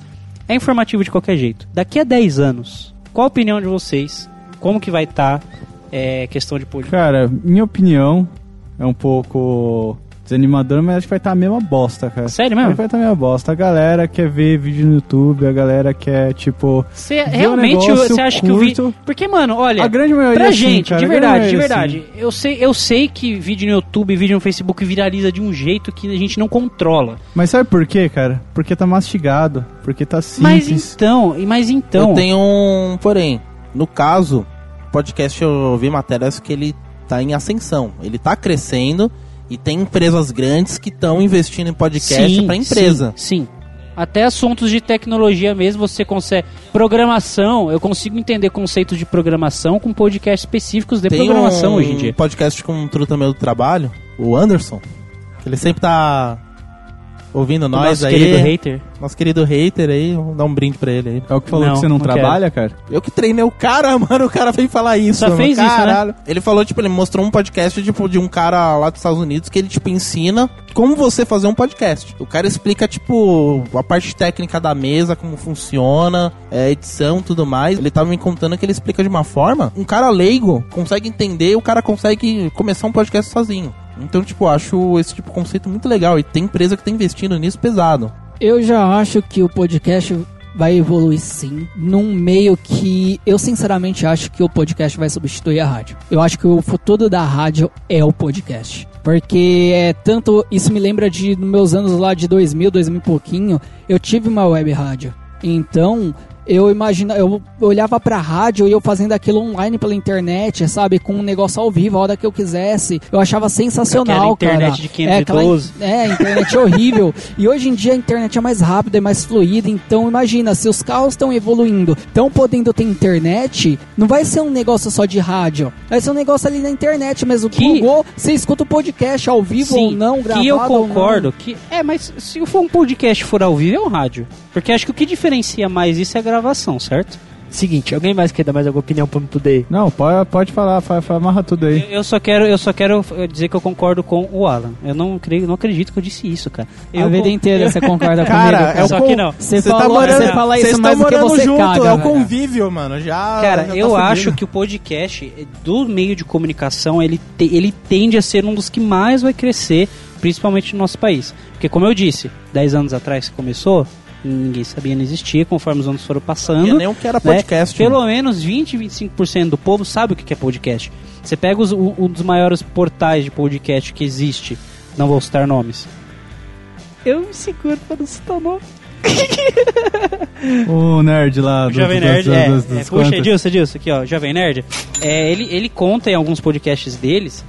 É informativo de qualquer jeito. Daqui a 10 anos, qual a opinião de vocês? Como que vai estar é, questão de podcast? Cara, minha opinião é um pouco desanimadora, mas acho que vai estar a mesma bosta, cara. Sério Acho mesmo? que vai estar a mesma bosta. A galera quer ver vídeo no YouTube, a galera quer, tipo... Você um realmente negócio você acha que o vídeo. curto. Porque, mano, olha. A grande maioria Pra sim, gente, cara, de verdade, de maioria verdade. Eu sei, eu sei que vídeo no YouTube, vídeo no Facebook viraliza de um jeito que a gente não controla. Mas sabe por quê, cara? Porque tá mastigado, porque tá Mas simples. então, e mas então. Eu tenho um. Porém, no caso, podcast eu vi matérias que ele tá em ascensão. Ele tá crescendo e tem empresas grandes que estão investindo em podcast pra empresa. Sim, sim. Até assuntos de tecnologia mesmo, você consegue. Programação, eu consigo entender conceitos de programação com podcasts específicos de Tem programação um hoje em dia. podcast com um truta meu do trabalho, o Anderson. Ele sempre tá ouvindo O nós nosso aí. querido hater. Nosso querido hater aí, vamos dar um brinde pra ele aí. É o que falou Não, que você não, não trabalha, cara? Eu que treinei o cara, mano, o cara veio falar isso. Só mano, fez isso, né? caralho. Ele falou, tipo, ele mostrou um podcast, tipo, de um cara lá dos Estados Unidos que ele, tipo, ensina como você fazer um podcast. O cara explica, tipo, a parte técnica da mesa, como funciona, é, edição, tudo mais. Ele tava me contando que ele explica de uma forma, um cara leigo consegue entender, o cara consegue começar um podcast sozinho. Então, tipo, acho esse tipo de conceito muito legal. E tem empresa que tá investindo nisso pesado. Eu já acho que o podcast vai evoluir sim, num meio que eu sinceramente acho que o podcast vai substituir a rádio. Eu acho que o futuro da rádio é o podcast. Porque é tanto. Isso me lembra de meus anos lá de 2000, 2000 e pouquinho. Eu tive uma web rádio. Então, eu imagina, eu olhava pra rádio e eu fazendo aquilo online pela internet, sabe? Com um negócio ao vivo, a hora que eu quisesse. Eu achava sensacional, Aquela internet cara. de 512. É, aquela, é, internet é horrível. E hoje em dia a internet é mais rápida, é mais fluida. Então, imagina, se os carros estão evoluindo, estão podendo ter internet, não vai ser um negócio só de rádio. Vai ser um negócio ali na internet mesmo. Que- Google, você escuta o podcast ao vivo ou não, gravado que eu concordo que é, mas se for um podcast for ao vivo é um rádio, porque acho que o que diferencia mais isso é a gravação, certo? Seguinte, alguém mais quer dar mais alguma opinião pra eu poder... Não, pode, pode falar, fa- fa- amarra tudo aí. Eu, eu só quero, eu só quero eh, dizer que eu concordo com o Alan. Eu não creio, não acredito que eu disse isso, cara. A Eu vida con- inteira você concorda Cara, comigo, é o Só que não. Você Cê falou- morando- você fala isso mais do que morando você junto, caga, é o convívio, mano. Já, Cara, já tá eu acho que o podcast eh, do meio de comunicação ele, te- ele tende a ser um dos que mais vai crescer, principalmente no nosso país. Porque como eu disse, 10 anos atrás que começou, ninguém sabia, não existia, conforme os anos foram Não passando. sabia nem o que era né? podcast. Pelo mano. menos 20, 25% do povo sabe o que é podcast. Você pega os- um, um dos maiores portais de podcast que existe, não vou citar nomes. Eu me seguro pra não citar o nome. O nerd lá O do, Jovem do- Nerd, do- é, dos- é, puxa. Edilson, Edilson, aqui ó, Jovem Nerd. É, ele, ele conta em alguns podcasts deles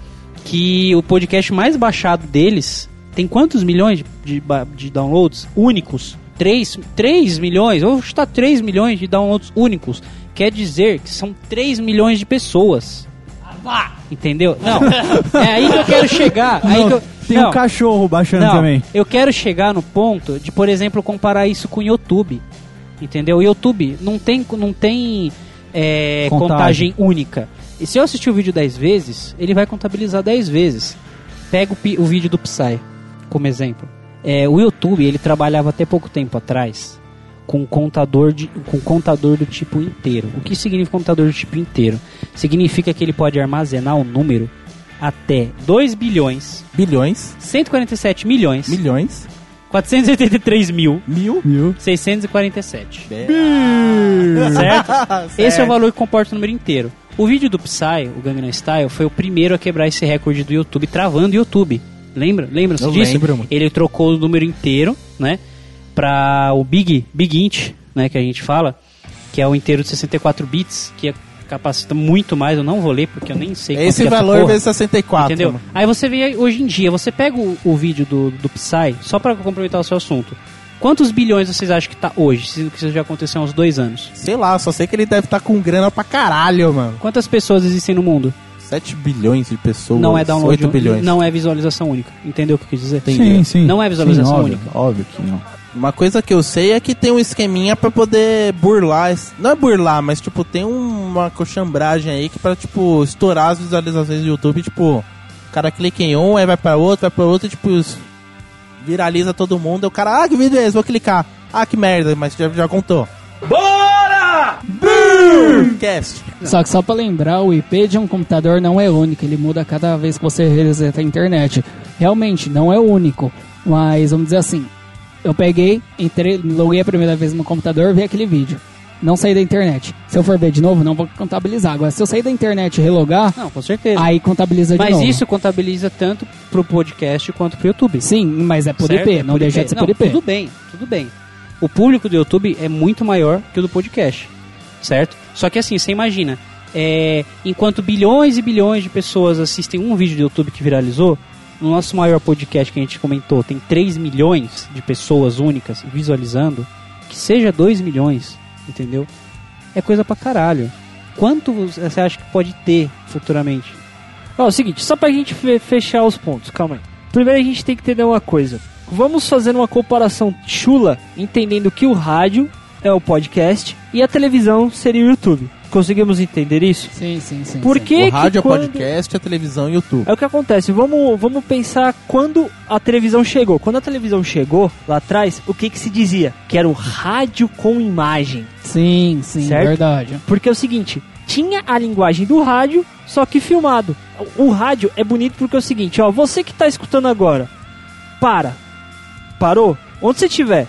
que o podcast mais baixado deles tem quantos milhões de, de, de downloads únicos? 3, 3 milhões, ou está 3 milhões de downloads únicos. Quer dizer que são 3 milhões de pessoas. Entendeu? Não. É aí que eu quero chegar. Aí Não, que eu, tem não. um cachorro baixando Não, também. eu quero chegar no ponto de, por exemplo, comparar isso com o YouTube. Entendeu? O YouTube não tem, não tem é, Contagem. contagem única. E se eu assistir o vídeo 10 vezes, ele vai contabilizar 10 vezes. Pega o, o vídeo do Psy como exemplo. É, o YouTube, ele trabalhava até pouco tempo atrás com contador, de, com contador do tipo inteiro. O que significa contador do tipo inteiro? Significa que ele pode armazenar o número até 2 bilhões, Bilhões, 147 milhões, milhões, 483 mil, mil. Viu? 647. certo? Esse é o valor que comporta o número inteiro. O vídeo do Psy, o Gangnam Style, foi o primeiro a quebrar esse recorde do YouTube, travando o YouTube. Lembra? Lembram-se Eu disso? lembro, mano. Ele trocou o número inteiro, né? Pra o Big, Big Int, né? Que a gente fala, que é o inteiro de 64 bits, que capacita muito mais. Eu não vou ler porque eu nem sei Esse é essa valor porra. vezes 64. Entendeu? mano. Aí você vê hoje em dia, você pega o, o vídeo do, do Psy, só pra complementar o seu assunto. Quantos bilhões vocês acham que tá hoje, que isso já aconteceu há uns dois anos? Sei lá, só sei que ele deve estar com grana pra caralho, mano. Quantas pessoas existem no mundo? 7 bilhões de pessoas. não é download, 8 bilhões. não é visualização única. Entendeu o que eu quis dizer? Sim, sim. Não é visualização Sim, óbvio, única. Óbvio que não. Uma coisa que eu sei é que tem um esqueminha pra poder burlar. Não é burlar, mas tipo, tem um- uma cochambragem aí que pra, tipo, estourar as visualizações do YouTube, tipo, o cara clica em um, aí vai pra outro, vai pra outro, e, tipo, viraliza todo mundo. O cara, ah, que vídeo é esse? Vou clicar. Ah, que merda, mas já, já contou. Bora! Cast. Só que só pra lembrar, o IP de um computador não é único, ele muda cada vez que você reseta a internet. Realmente, não é único, mas vamos dizer assim, eu peguei, entrei, loguei a primeira vez no computador, vi aquele vídeo. Não saí da internet. Se eu for ver de novo, não vou contabilizar. Agora, se eu sair da internet e relogar, Não, com certeza. aí contabiliza de Mas novo. isso contabiliza tanto pro podcast quanto pro YouTube. Sim, mas é por Certo? IP, É não por deixa IP. de ser Não, por IP. Tudo bem, tudo bem. O público do YouTube é muito maior que o do podcast, certo? Só que assim, você imagina, é, enquanto bilhões e bilhões de pessoas assistem um vídeo do YouTube que viralizou, no nosso maior podcast que a gente comentou, tem 3 milhões de pessoas únicas visualizando, que seja 2 milhões, entendeu? É coisa pra caralho. Quanto você acha que pode ter futuramente? Ó, é o seguinte, só pra gente fe- fechar os pontos, calma aí. Primeiro a gente tem que entender uma coisa. Vamos fazer uma comparação chula, entendendo que o rádio é o podcast e a televisão seria o YouTube. Conseguimos entender isso? Sim, sim, sim. Por sim. que o rádio, que é quando... podcast, a televisão e YouTube. É o que acontece, vamos, vamos pensar quando a televisão chegou. Quando a televisão chegou, lá atrás, o que que se dizia? Que era o rádio com imagem. Sim, sim, Certo? verdade. Porque é o seguinte, tinha a linguagem do rádio, só que filmado. O, o rádio é bonito porque é o seguinte, ó, você que tá escutando agora, para. Parou? Onde você estiver,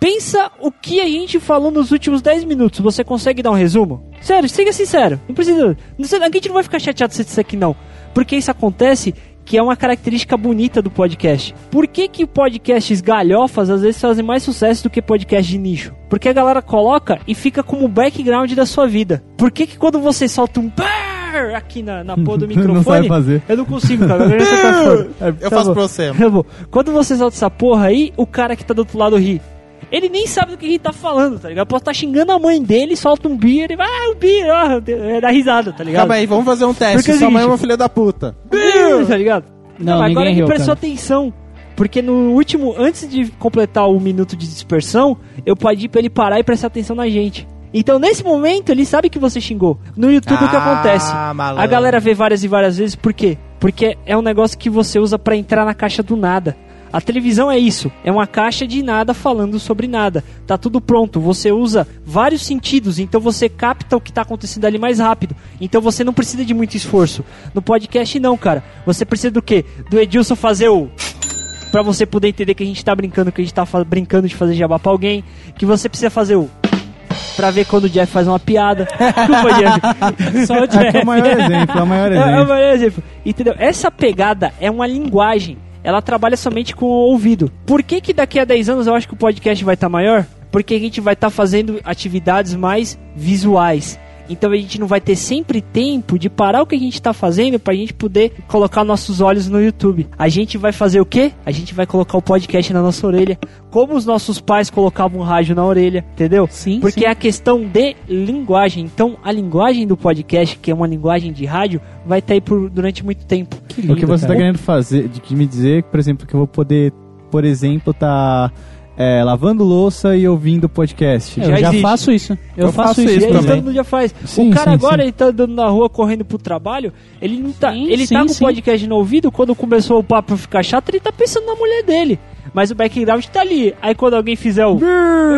Pensa o que a gente falou nos últimos 10 minutos. Você consegue dar um resumo? Sério, seja sincero. Não precisa. Não a gente não vai ficar chateado se disser que não. Porque isso acontece que é uma característica bonita do podcast. Por que, que podcasts galhofas às vezes fazem mais sucesso do que podcast de nicho? Porque a galera coloca e fica como background da sua vida. Por que, que quando você solta um aqui na, na porra do Não microfone. sabe fazer. Eu não consigo, cara. Garganta tá. Eu Tá faço bom. pra você. Tá. Quando você solta essa porra aí, o cara que tá do outro lado ri. Ele nem sabe do que a gente tá falando, tá ligado? Pode estar xingando a mãe dele, solta um beer e vai, ah, um beer, ó, é, dá risada, tá ligado? Calma aí, vamos fazer um teste. Porque é Sua mãe é uma filha da puta. Beer, tá ligado? Não, ninguém agora ele riu, prestou cara. atenção. Porque no último, antes de completar o minuto de dispersão, eu pedi pra ele parar e prestar atenção na gente. Então, nesse momento, ele sabe que você xingou. No YouTube, o que Ah, acontece? malandro. A galera vê várias e várias vezes, por quê? Porque é um negócio que você usa pra entrar na caixa do nada. A televisão é isso, é uma caixa de nada falando sobre nada. Tá tudo pronto, você usa vários sentidos, então você capta o que tá acontecendo ali mais rápido. Então você não precisa de muito esforço. No podcast não, cara. Você precisa do quê? Do Edilson fazer o Pra você poder entender que a gente tá brincando, que a gente tá brincando de fazer jabá pra alguém, que você precisa fazer o Pra ver quando o Jeff faz uma piada. Desculpa, Jeff. Só o é Jeff. o maior exemplo, é o maior É, é o exemplo. maior exemplo. Entendeu? Essa pegada é uma linguagem. Ela trabalha somente com o ouvido. Por que que daqui a 10 anos eu acho que o podcast vai estar maior? Porque a gente vai estar fazendo atividades mais visuais. Então a gente não vai ter sempre tempo de parar o que a gente está fazendo pra gente poder colocar nossos olhos no YouTube. A gente vai fazer o quê? A gente vai colocar o podcast na nossa orelha, como os nossos pais colocavam o rádio na orelha, entendeu? Sim, Porque sim. é a questão de linguagem. Então, a linguagem do podcast, que é uma linguagem de rádio, vai estar aí por, durante muito tempo. o que você tá querendo fazer, de que me dizer, por exemplo, que eu vou poder, por exemplo, tá é, lavando louça e ouvindo podcast. Eu Já já, faço isso. Eu, Eu faço, faço isso E aí também. todo mundo já faz. Sim, o cara sim, agora, sim. ele tá andando na rua correndo pro trabalho, ele não tá. Sim, ele sim, tá com o sim. podcast no ouvido, quando começou o papo ficar chato, ele tá pensando na mulher dele. Mas o background tá ali. Aí quando alguém fizer o.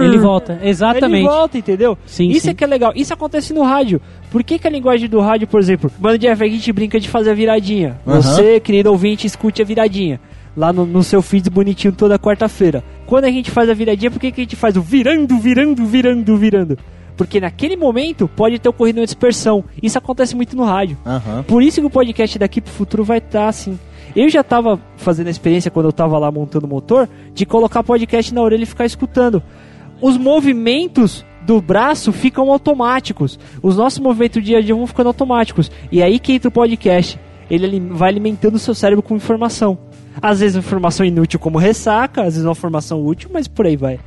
Ele volta, exatamente. Ele volta, entendeu? Sim, Isso sim. é que é legal. Isso acontece no rádio. Por que, que a linguagem do rádio, por exemplo, mano Jeff, a gente brinca de fazer a viradinha. Aham. Você, querido ouvinte, escute a viradinha. Lá no, no seu feed bonitinho toda quarta-feira. Quando a gente faz a viradinha, por que, que a gente faz o virando, virando, virando, virando? Porque naquele momento pode ter ocorrido uma dispersão. Isso acontece muito no rádio. Aham. Por isso que o podcast daqui pro futuro vai estar assim. Eu já tava fazendo a experiência quando eu tava lá montando o motor de colocar podcast na orelha e ficar escutando. Os movimentos do braço ficam automáticos. Os nossos movimentos dia a dia vão ficando automáticos. E aí que entra o podcast. Ele vai alimentando o seu cérebro com informação. Às vezes informação inútil como ressaca, às vezes uma informação útil, mas por aí vai.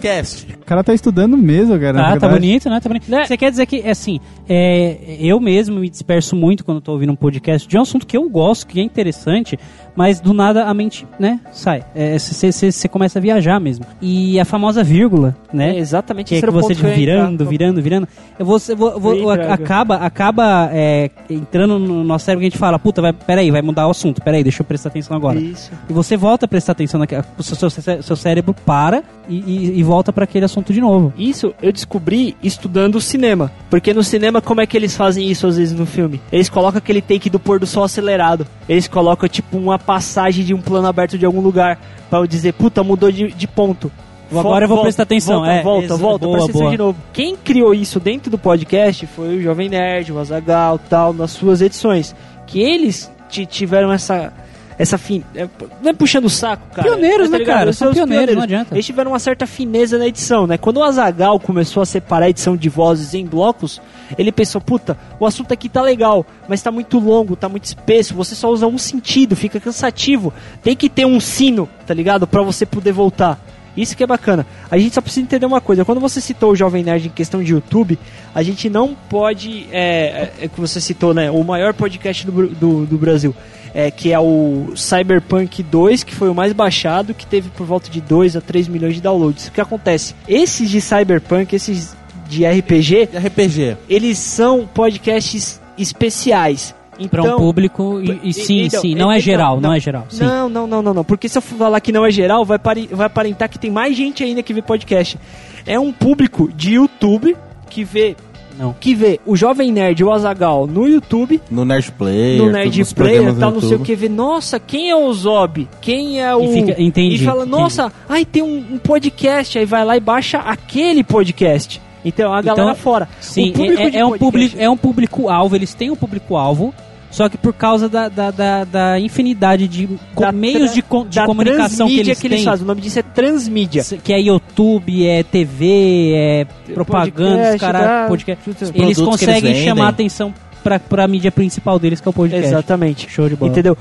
Cast. O cara tá estudando mesmo, cara. Ah, tá bonito, né? Tá bonito. Você quer dizer que, assim, é, eu mesmo me disperso muito quando tô ouvindo um podcast de um assunto que eu gosto, que é interessante, mas do nada a mente, né, sai. Você começa a viajar mesmo. E a famosa vírgula, né? É exatamente que é que você ia virando, entrar. virando, virando. Eu vou, eu vou, acaba, acaba é, entrando no nosso cérebro que a gente fala, puta, vai, peraí, vai mudar o assunto, peraí, deixa eu prestar atenção agora. Isso. E você volta a prestar atenção naquela. Seu, seu, seu cérebro para e, e- e volta para aquele assunto de novo. Isso eu descobri estudando cinema. Porque no cinema, como é que eles fazem isso às vezes no filme? Eles colocam aquele take do pôr do sol acelerado. Eles colocam, tipo, uma passagem de um plano aberto de algum lugar. Pra eu dizer, puta, mudou de, de ponto. Agora eu vou prestar atenção, Volta, é, volta, volta, boa, presta atenção boa. de novo. Quem criou isso dentro do podcast foi o Jovem Nerd, o Azagal, tal, nas suas edições. Que eles ti- tiveram essa. Essa fin... é, Não é puxando o saco, cara. Pioneiros, É, né, cara? São os pioneiros, não adianta. Eles tiveram uma certa fineza na edição, né? Quando o Azagal começou a separar a edição de vozes em blocos, ele pensou, puta, o assunto aqui tá legal, mas tá muito longo, tá muito espesso, você só usa um sentido, fica cansativo. Tem que ter um sino, tá ligado? Pra você poder voltar. Isso que é bacana. A gente só precisa entender uma coisa. Quando você citou o Jovem Nerd em questão de YouTube, a gente não pode. É, é, é que você citou, né? O maior podcast do, do, do Brasil. É, que é o Cyberpunk 2, que foi o mais baixado, que teve por volta de 2 a 3 milhões de downloads. O que acontece? Esses de Cyberpunk, esses de RPG, De RPG. eles são podcasts especiais. Para um Então, público, e, e sim, então, sim, não é então, geral, não, não. é geral. Sim. Não, não, não, não, não. Porque se eu falar que não é geral, vai, pare- vai aparentar que tem mais gente ainda que vê podcast. É um público de YouTube que vê Não. que vê o Jovem Nerd e o Azagal no YouTube, No Nerd Player, no Nerd Player, no não sei o que, vê, nossa, quem é o Zob? Quem é o... E fica- entendi, E fala, entendi. nossa, ai, tem um, um podcast, aí vai lá e baixa aquele podcast. Então, a galera Então, fora. Sim, o público é, de é um público, é um público-alvo, eles têm um público-alvo, só que por causa da, da, da, da infinidade de da meios de, co- de da comunicação que eles que eles têm, fazem. O nome disso é transmídia. que é YouTube, é TV, é propaganda, Podcast, tá? podcast. Puta. Eles produtos que conseguem eles chamar atenção pra, pra mídia principal deles, que é o podcast. Exatamente. Show de bola. Entendeu?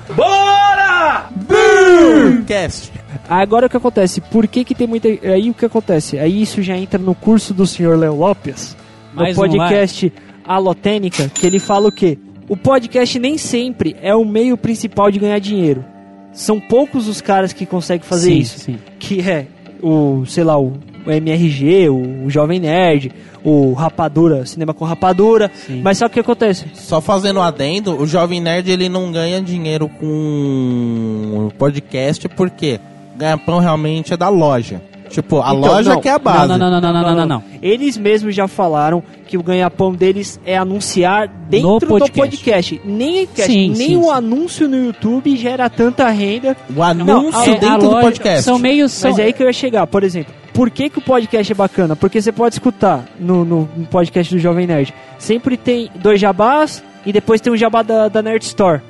Cast. Agora o que acontece? Por que que tem muita... Aí o que acontece? Aí isso já entra no curso do senhor Léo Lopes, no Mais um, podcast Alotênica, que ele fala o quê? O podcast nem sempre é o meio principal de ganhar dinheiro. São poucos os caras que conseguem fazer Sim, isso. sim. Que é o, sei lá, o, o MRG, o, o Jovem Nerd, o Rapadura, Cinema com Rapadura. Sim. Mas só que o que acontece? Só fazendo um adendo, o Jovem Nerd ele não ganha dinheiro com podcast porque ganha-pão realmente é da loja. Tipo, a Então, loja não. que é a base. Não, não, não, não, não, não, não, não. Eles mesmos já falaram que o ganha-pão deles é anunciar dentro No do podcast. podcast. Nem, Sim, nem sim, o sim. anúncio no YouTube gera tanta renda. O anúncio É, a dentro do loja- podcast. São meios... São, Mas é aí que eu ia chegar. Por exemplo, por que, que o podcast é bacana? Porque você pode escutar no, no, no podcast do Jovem Nerd. Sempre tem dois jabás e depois tem um jabá da, da Nerd Store.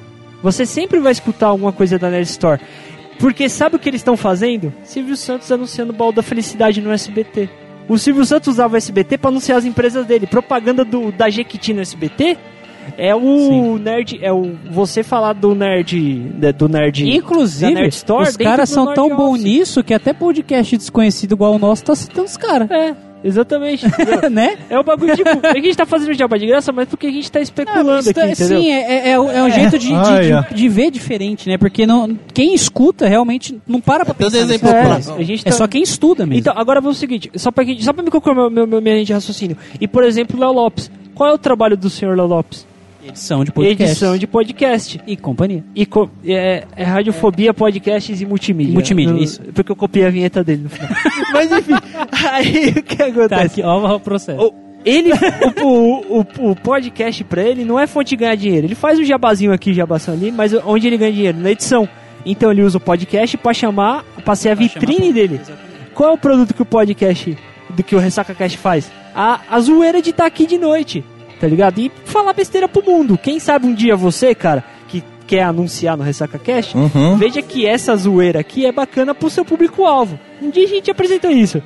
Você sempre vai escutar alguma coisa da Nerd Store. Porque sabe o que eles estão fazendo? Silvio Santos anunciando o baú da felicidade no SBT. O Silvio Santos usava o SBT para anunciar as empresas dele. Propaganda do, da Jequiti no SBT é o nerd, é o você falar do nerd, da- do nerd. Inclusive, Nerd Store os caras são tão bons nisso que até podcast desconhecido igual o nosso tá citando os caras. É, exatamente. né? É o bagulho, tipo, a gente tá fazendo jabá de graça, mas porque a gente tá especulando Isso aqui, tá- entendeu? Sim, é, é, é, o- é um jeito de, de, Ai, de- de ver diferente, né? Porque não, quem escuta realmente não para pra pensar. exemplo É, a gente É tá- só quem estuda mesmo. Então, agora vamos o seguinte, só pra, que- só pra me concluir meu, meu, meu, minha linha de raciocínio. E, por exemplo, o Léo Lopes. Qual é o trabalho do senhor Léo Lopes? Edição de podcast. Edição de podcast. E companhia. E co- é, é radiofobia, podcasts e multimídia. Multimídia, No- isso. Porque eu copiei a vinheta dele no final. Mas enfim, aí o que Tá acontece? aqui, ó o processo. O- Ele, o, o, o, o podcast pra ele não é fonte de ganhar dinheiro. Ele faz um jabazinho aqui, jabação ali, mas onde ele ganha dinheiro? Na edição. Então ele usa o podcast pra chamar, pra ser a vitrine dele. Qual é o produto que o podcast, do que o Ressaca Cast faz? A, a zoeira de estar aqui de noite, tá ligado? E falar besteira pro mundo. Quem sabe um dia você, cara, que quer anunciar no Ressaca Cast, Uhum. veja que essa zoeira aqui é bacana pro seu público-alvo. Um dia a gente apresenta isso.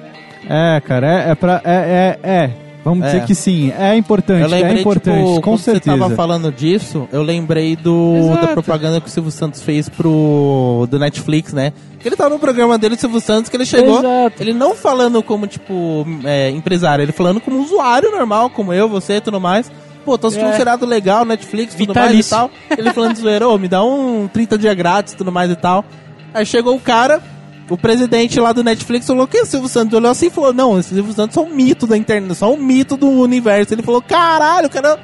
É, cara, é, é pra. É, é, é. Vamos É. dizer que sim. É importante, Eu lembrei, é importante, tipo, com quando você certeza. tava falando disso, eu lembrei do Exato. da propaganda que o Silvio Santos fez pro do Netflix, né? Ele tava no programa dele, o Silvio Santos, que ele chegou, Exato. ele não falando como, tipo, é, empresário, ele falando como usuário normal, como eu, você e tudo mais. Pô, tô assistindo É. um seriado legal, Netflix, tudo Vitalício. mais e tal. Ele falando de zoeira, ô, me dá um 30 dias grátis tudo mais e tal. Aí chegou o cara, o presidente lá do Netflix falou que o Silvio Santos olhou assim e falou: Não, esse Silvio Santos é um mito da internet, só um mito do universo. Ele falou: Caralho, o cara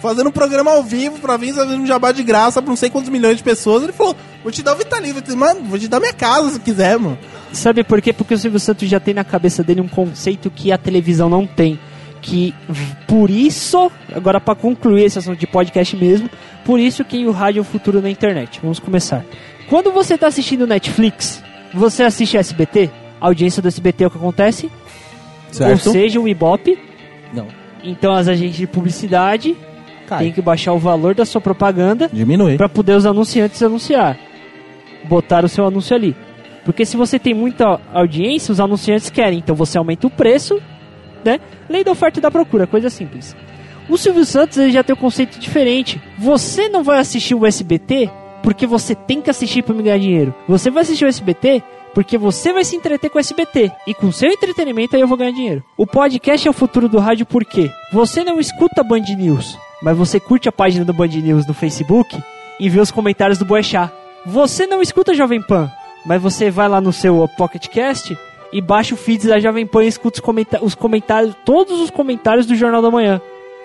fazendo um programa ao vivo pra vir fazendo um jabá de graça pra não sei quantos milhões de pessoas. Ele falou: Vou te dar o Vitalino, vou te- mano, vou te dar minha casa se quiser, mano. Sabe por quê? Porque o Silvio Santos já tem na cabeça dele um conceito que a televisão não tem. Que por isso, agora para concluir esse assunto de podcast mesmo, por isso que o rádio é o futuro na internet. Vamos começar. Quando você tá assistindo Netflix, você assiste SBT, a audiência do SBT é o que acontece, ou seja, o Ibope. Não. Então as agências de publicidade Cai. têm que baixar o valor da sua propaganda Diminui. para poder os anunciantes anunciar. Botar o seu anúncio ali. Porque se você tem muita audiência, os anunciantes querem. Então você aumenta o preço, né? Lei da oferta e da procura, coisa simples. O Silvio Santos ele já tem um conceito diferente. Você não vai assistir o SBT porque você tem que assistir para me ganhar dinheiro. Você vai assistir o SBT porque você vai se entreter com o SBT. E com seu entretenimento aí eu vou ganhar dinheiro. O podcast é o futuro do rádio porque você não escuta Band News, mas você curte a página do Band News no Facebook e vê os comentários do Boechat. Você não escuta Jovem Pan, mas você vai lá no seu Pocket Cast e baixa o feed da Jovem Pan e escuta os, os comentários, todos os comentários do Jornal da Manhã.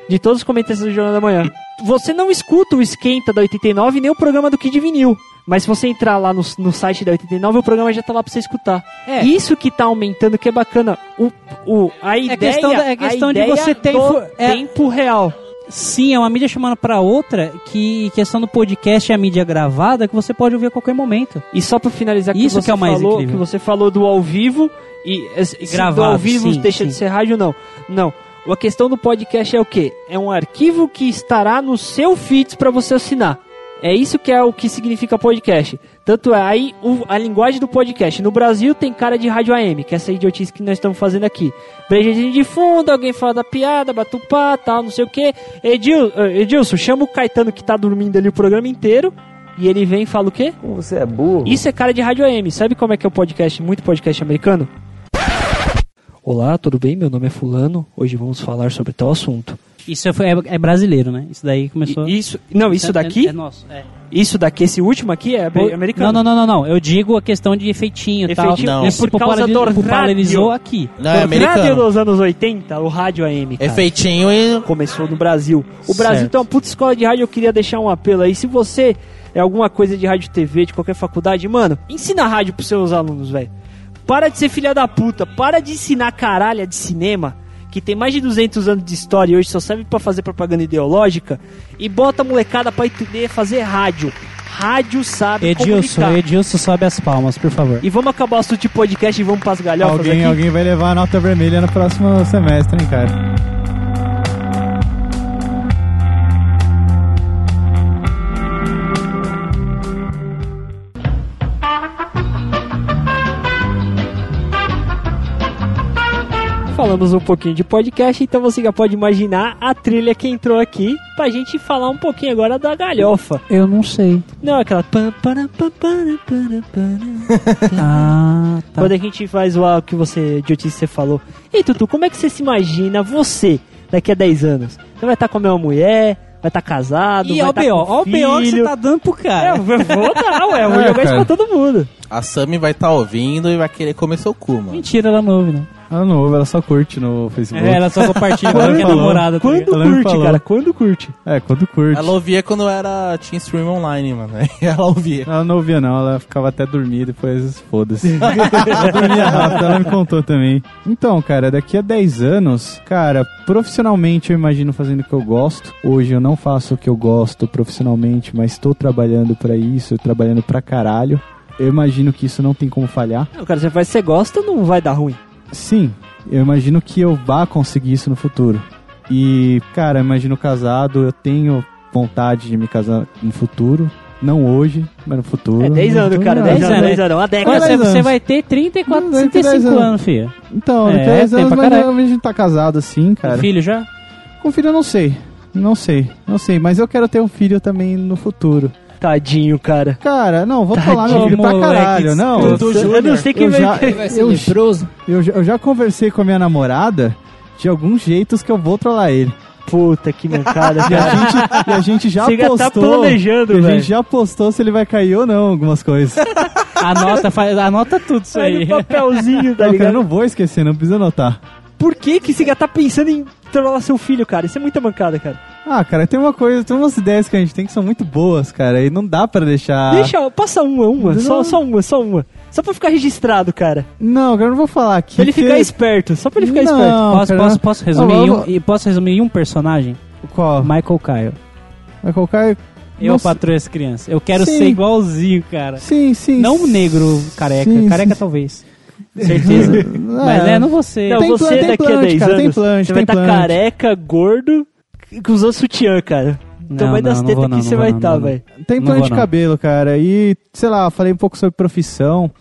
De todos os comentários do Jornal da Manhã. Você não escuta o Esquenta da 89 nem o programa do Kid Vinil. Mas se você entrar lá no, no site da 89, o programa já tá lá pra você escutar. É. Isso que tá aumentando, que é bacana. O, o, a ideia, questão da- é questão de você ter é- tempo real. Sim, é uma mídia chamando pra outra, que questão do podcast é a mídia gravada que você pode ouvir a qualquer momento. E só pra finalizar, Isso você que é o mais falou, incrível. que você falou do ao vivo e se do Gravado, ao vivo sim, deixa de sim. ser rádio não. Não. A questão do podcast é o quê? É um arquivo que estará no seu feeds para você assinar. É isso que é o que significa podcast. Tanto é aí o- a linguagem do podcast. No Brasil tem cara de rádio AM, que é essa idiotice que nós estamos fazendo aqui. Brejezinho de fundo, alguém fala da piada, batupá, tal, não sei o que. Edil, eh, Edilson, chama o Caetano que tá dormindo ali o programa inteiro. E ele vem e fala o quê? Você é burro. Isso é cara de rádio AM. Sabe como é que é o podcast, muito podcast americano? Olá, tudo bem? Meu nome é Fulano. Hoje vamos falar sobre tal assunto. Isso é, é- é brasileiro, né? Isso daí começou. E- isso, não, isso É- daqui, É, é nosso. É. isso daqui, esse último aqui é amer- americano. Não, não, não, não, não. Eu digo a questão de efeitinho e tal. Efeitinho, Não. Isso é por causa do popularizou rádio. aqui. Não, é No rádio americano. dos anos 80, o rádio AM, cara. É feitinho e. começou no Brasil. O Brasil tem uma puta escola de rádio, eu queria deixar um apelo aí. Se você é alguma coisa de rádio TV, de qualquer faculdade, mano, ensina rádio pros seus alunos, velho. Para de ser filha da puta, para de ensinar caralha de cinema, que tem mais de 200 anos de história e hoje só serve pra fazer propaganda ideológica, e bota a molecada pra entender fazer rádio. Rádio sabe Edilson, comunicar. Edilson, sobe as palmas, por favor. E vamos acabar o assunto de podcast e vamos pras galhofas Alguém, aqui. alguém vai levar a nota vermelha no próximo semestre, hein, cara? Falamos um pouquinho de podcast, então você já pode imaginar a trilha que entrou aqui pra gente falar um pouquinho agora da galhofa. Eu não sei. Não, aquela. Ah, tá. Quando a gente faz o ah, que você, idiotice, você falou. E Tutu, como é que você se imagina você daqui a 10 anos? Você vai estar com a minha mulher? Vai estar casado? E vai o tá com ó o BO que você tá dando pro É, cara. eu vou dar, ué, eu vou É, jogar isso pra todo mundo. A Sammy vai estar ouvindo e vai querer comer seu cu, mano. Mentira, ela não ouve, né? Ela não ouve, ela só curte no Facebook. É, ela só compartilha com a Quando minha falou. namorada. tá Quando me curte, falou. cara? Quando curte? É, quando curte. Ela ouvia quando era tinha stream online, mano. Ela ouvia. Ela não ouvia não, ela ficava até dormir, depois foda-se. ela dormia rápido, ela me contou também. Então, cara, daqui a 10 anos, cara, profissionalmente eu imagino fazendo o que eu gosto. Hoje eu não faço o que eu gosto profissionalmente, mas estou trabalhando pra isso, trabalhando pra caralho. Eu imagino que isso não tem como falhar. Não, cara, você faz você gosta, não vai dar ruim. Sim, eu imagino que eu vá conseguir isso no futuro. E, cara, eu imagino casado, eu tenho vontade de me casar no futuro. Não hoje, mas no futuro. É 10 No anos, cara, não. 10 10 anos, anos, 10 anos, uma década. você, 10 você vai ter 34, Não, vai ter 35 10 anos. anos, filha. Então, É, daqui a 10 tem anos, mas caralho. a gente tá casado assim, cara. Filho já? Com filho eu não sei. Não sei, não sei. Mas eu quero ter um filho também no futuro. Tadinho, cara. Cara, não, vou falar meu filho pra caralho. Não, eu, não sei quem eu vai... já, Ele vai ser eu, leproso. eu, já- eu já conversei com a minha namorada de alguns jeitos que eu vou trollar ele. Puta, que mancada, E a cara. gente, e a gente já Você já tá planejando, e a gente já postou se ele vai cair ou não, algumas coisas. Anota, faz, anota tudo isso aí. no papelzinho, tá Não, cara, eu ligado? não vou esquecer, não precisa anotar. Por que que você já tá pensando em trollar seu filho, cara? Isso é muita mancada, cara. Ah, cara, tem uma coisa, tem umas ideias que a gente tem que são muito boas, cara, e não dá pra deixar. Deixa, passa uma, uma, Não. só, só uma, só uma. Só pra ficar registrado, cara. Não, cara, eu não vou falar aqui. Pra ele porque- ficar esperto, só pra ele ficar Não. esperto. Posso, cara. posso, posso resumir Não, em eu um, e posso resumir em um personagem? Qual? Michael Kyle. Vai colocar. Eu Nossa. patroa essa criança. Eu quero Sim. ser igualzinho, cara. Sim, sim. Não um negro careca. Sim, careca sim. talvez. Certeza. Mas é, não você. Não, Tem você plan- tem daqui a plant, 10 cara, anos, tem plant, você vai tem estar plant. careca, gordo, usando sutiã, cara. Não, vai das não, tetas não, que você vai estar, vou velho. Tem plano de cabelo, cara. E, sei lá, falei um pouco sobre profissão.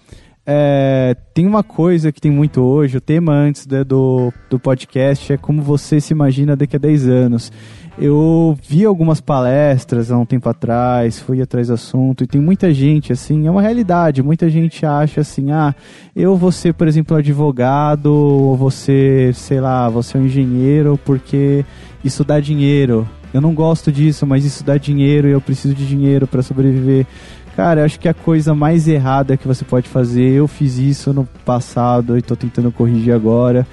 É, tem uma coisa que tem muito hoje, o tema antes né, do, do podcast é como você se imagina daqui a 10 anos. Eu vi algumas palestras há um tempo atrás, fui atrás do assunto, e tem muita gente, assim, é uma realidade, muita gente acha assim, ah, eu vou ser, por exemplo, advogado, ou você, sei lá, você é um engenheiro porque isso dá dinheiro. Eu não gosto disso, mas isso dá dinheiro e eu preciso de dinheiro para sobreviver. Cara, eu acho que a coisa mais errada que você pode fazer, eu fiz isso no passado e tô tentando corrigir agora.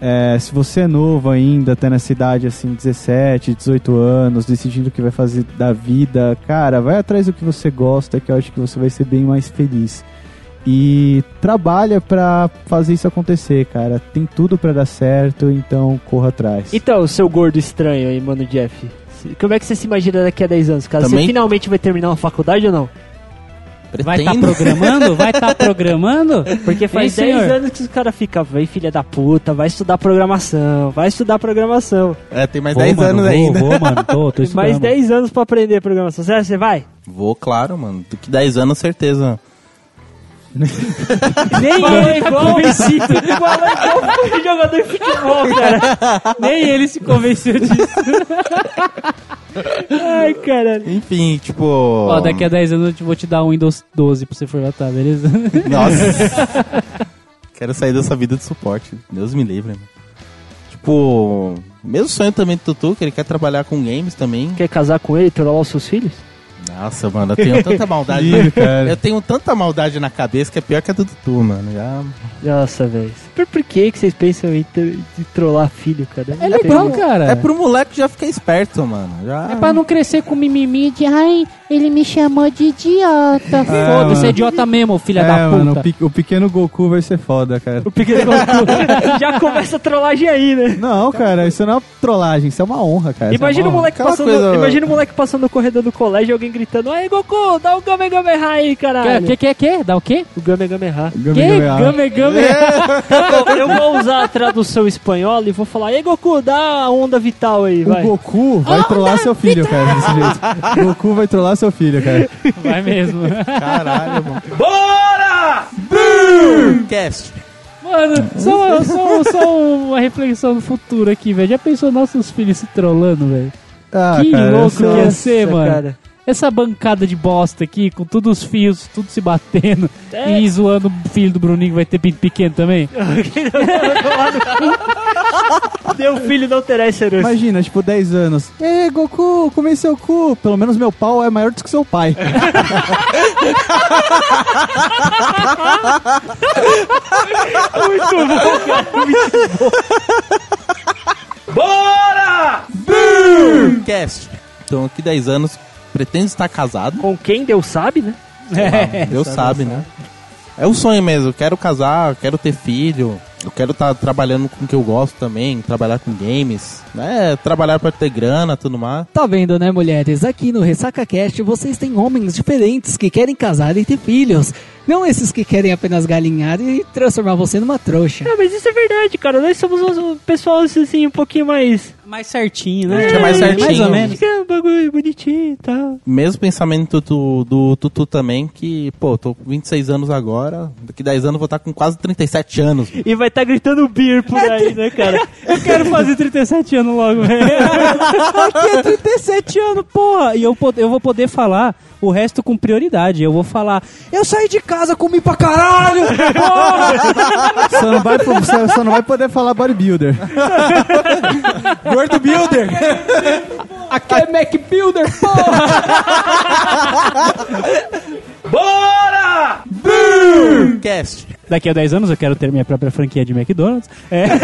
É, se você é novo ainda, tá nessa idade assim, 17, 18 anos, decidindo o que vai fazer da vida, cara, vai atrás do que você gosta, que eu acho que você vai ser bem mais feliz. E trabalha pra fazer isso acontecer, cara. Tem tudo pra dar certo, então corra atrás. Então, seu gordo estranho aí, mano, Jeff. Como é que você se imagina daqui a 10 anos, cara? Também- Você finalmente vai terminar uma faculdade ou não? Vai estar Pretendo. programando? Vai estar programando? Porque faz Hein, 10 senhor? anos que os caras ficam, vem filha da puta, vai estudar programação, vai estudar programação. É, tem mais Vou, 10 mano, anos vou, ainda. Vou, mano, tô, tô estudando. Mais 10 anos pra aprender programação. Será que você vai? Vou, claro, mano. Do que 10 anos, certeza. Nem ele igual convencido. igual, igual jogador de futebol, cara. Nem ele se convenceu disso. Ai, caralho. Enfim, tipo. Ó, daqui a 10 anos eu vou te dar um Windows 12 pra você formatar, beleza? Nossa. Quero sair dessa vida de suporte. Deus me livre, mano. Tipo, mesmo sonho também do Tutu, que ele quer trabalhar com games também. Quer casar com ele e trollar os seus filhos? Nossa, mano, eu tenho tanta maldade. Ih, eu tenho tanta maldade na cabeça que é pior que a do Tutu, mano. Já. Nossa, velho. Por, por que, que vocês pensam em, em trollar filho, cara? É legal, cara. É pro moleque já ficar esperto, mano. Já... É pra não crescer com mimimi de ai, ele me chamou de idiota. Foda-se, mano. é idiota mesmo, filha é, da mano, puta. o, pe- o pequeno Goku vai ser foda, cara. O pequeno Goku já começa a trollagem aí, né? Não, cara, isso não é uma trollagem, isso é uma honra, cara. é Imagina o uma honra. moleque Aquela passando, coisa- imagina o moleque passando no corredor do colégio e alguém gritando: Aí, Goku, dá o Game Game aí, caralho. Que, que, que, que? Dá o quê? O Game Game ah. Game, game. Eu, eu vou usar a tradução espanhola e vou falar: Ei, Goku, dá a onda vital aí, O vai. Goku vai trollar seu filho, cara, desse jeito. Goku vai trollar seu filho, cara. Vai mesmo. Caralho, mano. Cast. Mano, só, só, só uma reflexão no futuro aqui, velho. Já pensou nossos filhos se trollando, velho? Ah, Que cara, louco que ia ser, Nossa, mano. cara. Essa bancada de bosta aqui, com todos os fios, tudo se batendo É. e zoando o filho do Bruninho que vai ter pinto pequeno também. Meu filho não terá herança. Imagina, tipo, 10 anos. Ê, Goku, comei seu cu. Pelo menos meu pau é maior do que seu pai. Cast. Então, aqui 10 anos, pretendo estar casado. Com quem Deus sabe, né? É, Deus sabe, né? É um sonho mesmo. Eu quero casar, eu quero ter filho. Eu quero estar trabalhando com o que eu gosto também, trabalhar com games, né? Trabalhar pra ter grana, tudo mais. Tá vendo, né, mulheres? Aqui no Ressaca Cast vocês têm homens diferentes que querem casar e ter filhos. Não esses que querem apenas galinhar e transformar você numa trouxa. Ah, mas isso é verdade, cara. Nós somos um pessoal assim, um pouquinho mais. Mais certinho, A gente é mais certinho. Mais ou menos. É um bagulho bonitinho e tal. Mesmo pensamento do, do Tutu também, que, pô, tô com 26 anos agora, daqui 10 anos eu vou estar com quase 37 anos. E vai estar gritando beer por aí, né, cara? Eu quero fazer 37 anos logo, velho. Aqui é 37 anos, porra. E eu, eu vou poder falar o resto com prioridade. Eu vou falar, eu saí de casa, comi pra caralho. Porra! Só não vai, pro- só, só não vai poder falar bodybuilder. Gordo Builder! Aqui é Mac Builder, porra. Cast. Daqui a 10 anos eu quero ter minha própria franquia de McDonald's. É.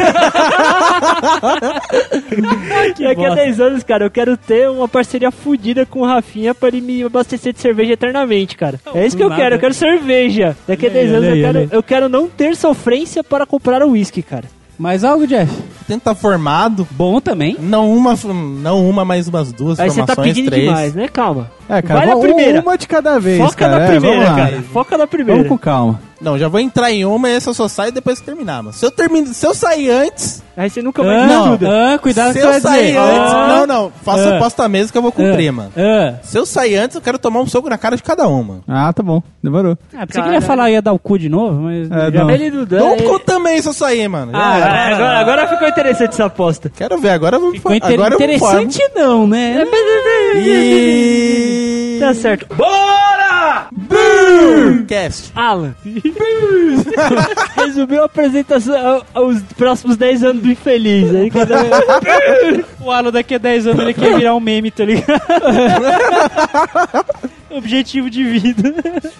Daqui a bosta. 10 anos, cara, eu quero ter uma parceria fodida com o Rafinha pra ele me abastecer de cerveja eternamente, cara. É isso que eu nada. quero, eu quero cerveja. Daqui a Olha aí, 10 anos eu quero, eu quero não ter sofrência para comprar o uísque, cara. Mais algo, Jeff? Tento estar formado, Bom também. não uma, não uma, mas umas duas Aí você tá formações, pedindo três. demais, né? Calma. É, cara, Vai na vamos- primeira. uma de cada vez, Foca cara. na É, primeira, vamos lá. cara. Foca na primeira. Vamos com calma. Não, já vou entrar em uma e essa eu só saio depois que terminar, mano. Se eu termino, se eu sair antes, Aí você nunca mais Ah, estuda. ah, cuidado se você eu sair dizer. antes, Ah, não, não, faça Ah. a posta mesa que eu vou cumprir, mano. ah. Se eu sair antes, eu quero tomar um soco na cara de cada uma. Ah, tá bom. Demorou. Ah, pensei que ele ia falar ia dar o cu de novo, mas... É, já- não. Ele não dá. Dou um ele- cu também se eu sair, mano. Ah, era. agora, agora ficou interessante essa aposta. Quero ver, agora eu vou Ficou inter- agora interessante não, né? E... Tá certo. Cast. Alan. Resumiu a apresentação aos próximos 10 anos do infeliz. Aí cada... O Alan daqui a 10 anos ele quer virar um meme, tá ligado? Objetivo de vida.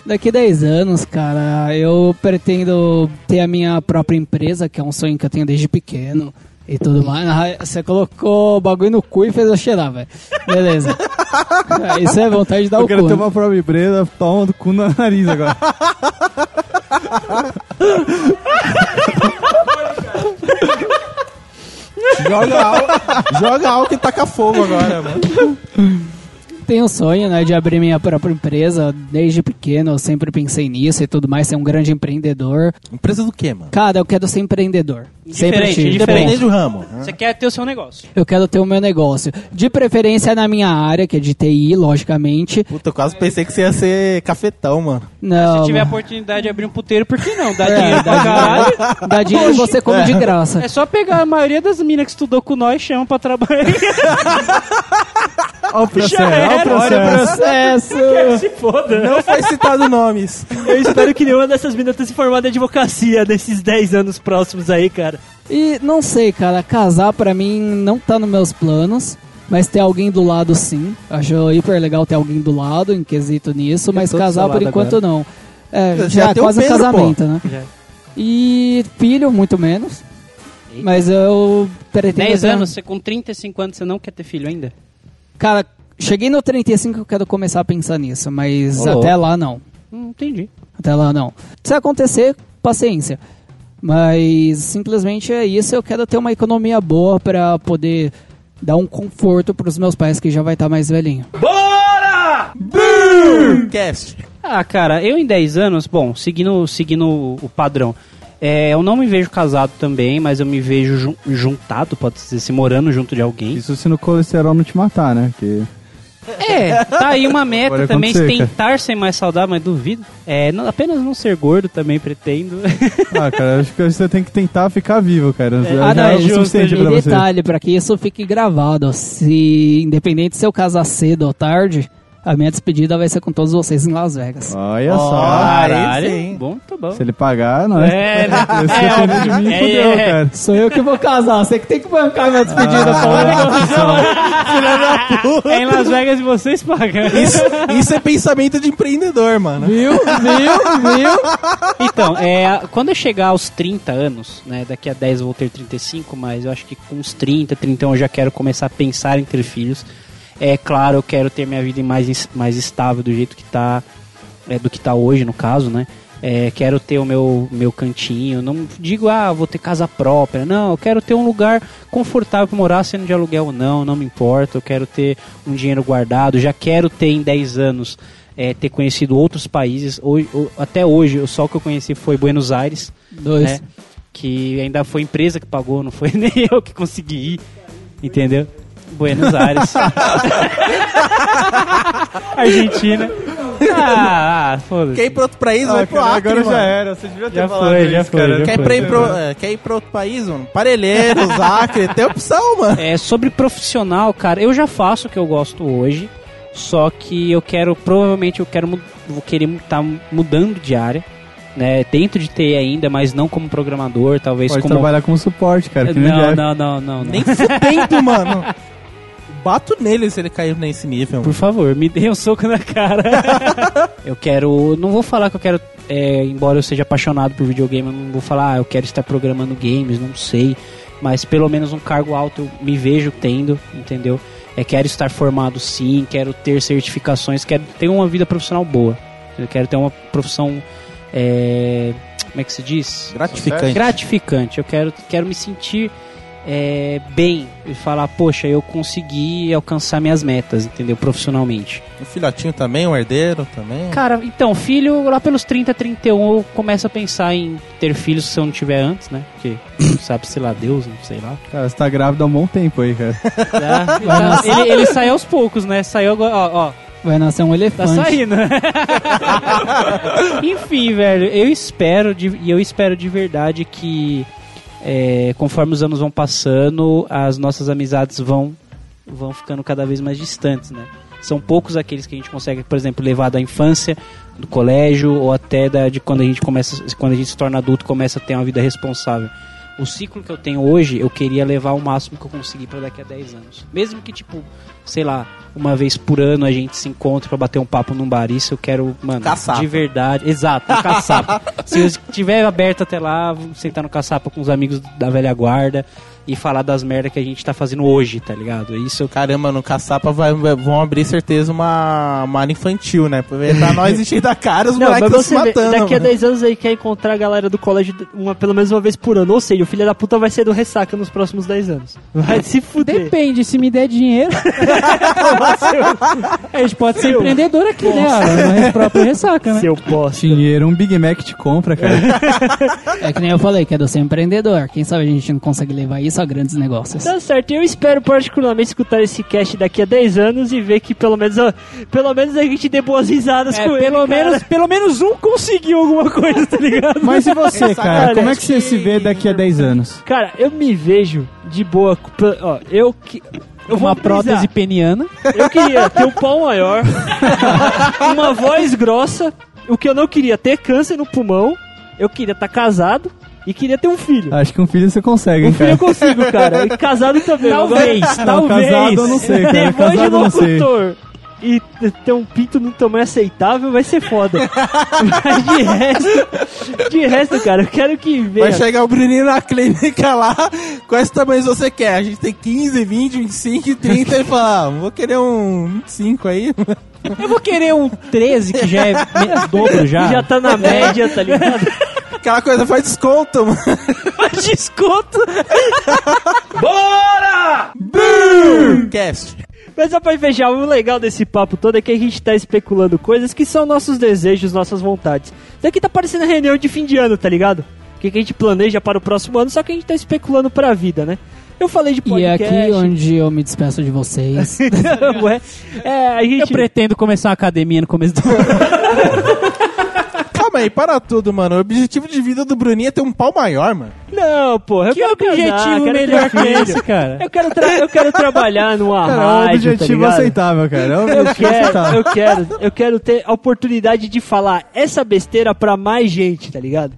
Daqui 10 anos, cara, eu pretendo ter a minha própria empresa, que é um sonho que eu tenho desde pequeno e tudo mais. Você colocou o bagulho no cu e fez eu cheirar, velho. Beleza. Isso é vontade de dar Eu o quero cu. ter né? uma própria empresa, toma do cu no nariz agora. Joga álcool, joga álcool e taca fogo agora, mano. Tenho o sonho, né, de abrir minha própria empresa. Desde pequeno eu sempre pensei nisso e tudo mais, ser um grande empreendedor. Empresa do quê, mano? Cara, eu quero ser empreendedor. Sempre Diferente, tive. diferente. Independente do ramo. Você quer ter o seu negócio. Eu quero ter o meu negócio. De preferência na minha área, que é de TI, logicamente. Puta, eu quase pensei que você ia ser cafetão, mano. Não. Se tiver a oportunidade de abrir um puteiro, por que não? Dá É, dinheiro pra dá caralho. dinheiro, dá dinheiro e você come de graça. É só pegar a maioria das minas que estudou com nós, chama pra trabalhar. Olha o processo, Já olha o processo. Processo. Se foda. Não foi citado nomes. Eu espero que nenhuma dessas minas tenha se formado em advocacia nesses 10 anos próximos aí, cara. E não sei, cara, casar pra mim não tá nos meus planos. Mas ter alguém do lado sim. Acho hiper legal ter alguém do lado em quesito nisso, mas tô do casar por enquanto não. É, Já já, é quase um Pedro, casamento, né? Já. E filho, muito menos. Mas eu pretendo. 10 ter- anos, você com 35 anos, você não quer ter filho ainda? Cara, cheguei no 35 eu quero começar a pensar nisso, mas até lá não. Hum, entendi. Até lá não. Se acontecer, paciência. Mas simplesmente é isso. Eu quero ter uma economia boa pra poder dar um conforto pros meus pais que já vai estar mais velhinho. Cast. Ah, cara, eu em 10 anos, bom, seguindo, seguindo o- padrão, é, eu não me vejo casado também, mas eu me vejo jun- juntado, pode dizer, se morando junto de alguém. Isso se no colesterol não te matar, né? Que... É, tá aí uma meta Pode também, acontecer, tentar ser mais saudável, mas duvido. É, não- apenas não ser gordo também pretendo. Ah, cara, acho que você tem que tentar ficar vivo, cara. Já ah, não, é é justo, é pra você. detalhe, pra que isso fique gravado, se independente se eu casar cedo ou tarde, a minha despedida vai ser com todos vocês em Las Vegas. Olha só. Caralho. sim. Bom, tá bom. Se ele pagar, não é? É, né? É, mim, é, fudeu, é. cara. Sou eu que vou casar, você que tem que bancar minha despedida, pô. É em Las Vegas e vocês pagam. Isso, isso é pensamento de empreendedor, mano. Viu? Viu? Viu? Então, é, quando eu chegar aos 30 anos, né, daqui a 10 eu vou ter 35, mas eu acho que com uns 30, 31 eu já quero começar a pensar em ter filhos. É claro, eu quero ter minha vida mais, mais estável do jeito que tá, é, do que tá hoje, no caso, né? É, quero ter o meu, meu cantinho, não digo, ah, vou ter casa própria, não, eu quero ter um lugar confortável para morar, sendo de aluguel ou não, não me importa, eu quero ter um dinheiro guardado, já quero ter em 10 anos, é, ter conhecido outros países, hoje, até hoje, o só que eu conheci foi Buenos Aires, Dois. né? Que ainda foi empresa que pagou, não foi nem eu que consegui ir. Entendeu? Buenos Aires. Argentina. Ah, ah foda-se. Quer ir pra outro país, vai Ah, pro cara, Acre, agora já mano. era. Você devia ter Já falado foi, já isso, foi, cara. já Quer, foi. pra ir pro, é, quer ir pra outro país, mano? Parelheiros, Acre, tem opção, mano. É, sobre profissional, cara, eu já faço o que eu gosto hoje. Só que eu quero, provavelmente eu quero, vou querer estar mudando de área. Né, dentro de TI ainda, mas não como programador, talvez Pode como. trabalhar como suporte, cara. Não, não, não, não, não. Nem fudendo, mano. Bato nele se ele cair nesse nível. Por favor, me dê um soco na cara. eu quero. Não vou falar que eu quero. é, embora eu seja apaixonado por videogame, eu não vou falar, ah, eu quero estar programando games, não sei. Mas pelo menos um cargo alto eu me vejo tendo, entendeu? É, quero estar formado sim, quero ter certificações, quero ter uma vida profissional boa. Eu quero ter uma profissão. é, como é que se diz? Gratificante. gratificante. Eu quero, quero me sentir é, bem e falar, poxa, eu consegui alcançar minhas metas, entendeu? Profissionalmente. O filhotinho também, o herdeiro também. Cara, então, filho, lá pelos 30, 31, eu começo a pensar em ter filhos se eu não tiver antes, né? Porque, sabe, sei lá, Deus, não sei lá. Cara, você tá grávida há um bom tempo aí, cara. Tá? ele, ele sai aos poucos, né? Saiu agora, ó, ó. Vai nascer um Tá elefante. saindo. Enfim, velho, eu espero de- e eu espero de verdade que é, conforme os anos vão passando, as nossas amizades vão vão ficando cada vez mais distantes, né? São poucos aqueles que a gente consegue, por exemplo, levar da infância, do colégio ou até da, de quando a gente começa, quando a gente se torna adulto, começa a ter uma vida responsável. o ciclo que eu tenho hoje, eu queria levar o máximo que eu conseguir pra daqui a 10 anos. Mesmo que, tipo, sei lá, uma vez por ano a gente se encontre pra bater um papo num bar. Isso eu quero, mano, Caçapa. de verdade. Exato, um caçapa. Se eu estiver aberto até lá, vou sentar no caçapa com os amigos da velha guarda e falar das merdas que a gente tá fazendo hoje, tá ligado? Isso eu Caramba, no Caçapa vai, vão abrir certeza uma, uma área infantil, né? Aproveitar nós enchendo a cara, os Não, moleques mas estão se vê, matando. daqui a mano. 10 anos aí quer encontrar a galera do colégio uma, pelo menos uma vez por ano. Ou seja, o filho da puta vai ser do ressaca nos próximos 10 anos. Vai se fuder. Depende, se me der dinheiro. a gente pode ser empreendedor aqui, né? A própria ressaca, né? Seu bosta. Dinheiro, um Big Mac te compra, cara. É que nem eu falei, que é do ser empreendedor. Quem sabe a gente não consegue levar isso a grandes negócios. Tá certo, eu espero particularmente escutar esse cast daqui a 10 anos e ver que pelo menos, ó, pelo menos a gente dê boas risadas É, com ele. pelo, cara. menos, pelo menos um conseguiu alguma coisa, tá ligado? Mas e você, cara? Como é que você se vê daqui a 10 anos? Cara, eu me vejo de boa. com- Ó, eu que. Eu Uma prótese peniana. Eu queria ter um pau maior, uma voz grossa. O que eu não queria, ter câncer no pulmão. Eu queria estar casado e queria ter um filho. Acho que um filho você consegue, Um hein, filho eu consigo, cara. E casado também. Talvez, Agora- Não, talvez. casado eu não sei, cara. Ter voz de Casado eu não sei. E ter um pinto num tamanho aceitável vai ser foda. Mas de resto, de resto, cara, eu quero que venha. Vai chegar o Bruninho na clínica lá, quais tamanhos você quer? A gente tem 15, 20, 25 e 30. Ele fala, ah, vou querer um 25 aí. Eu vou querer um 13, que já é dobro já. Já tá na média, tá ligado? Aquela coisa faz desconto, mano. Faz desconto. Cast. Mas só pra fechar, o legal desse papo todo é que a gente tá especulando coisas que são nossos desejos, nossas vontades. Isso aqui tá parecendo reunião de fim de ano, tá ligado? O que, que a gente planeja para o próximo ano, só que a gente tá especulando pra vida, né? Eu falei de E é podcast. aqui onde eu me despeço de vocês. Não, é, a gente... Eu pretendo começar uma academia no começo do ano. Calma aí, para tudo, mano. O objetivo de vida do Bruninho é ter um pau maior, mano. Não, porra, eu Que quero objetivo melhor que esse, cara? Eu quero, tra- eu quero trabalhar numa Cara, é um tá objetivo ligado? aceitável, cara. É um Eu objetivo quero, aceitável. eu quero, eu quero ter a oportunidade de falar essa besteira pra mais gente, tá ligado?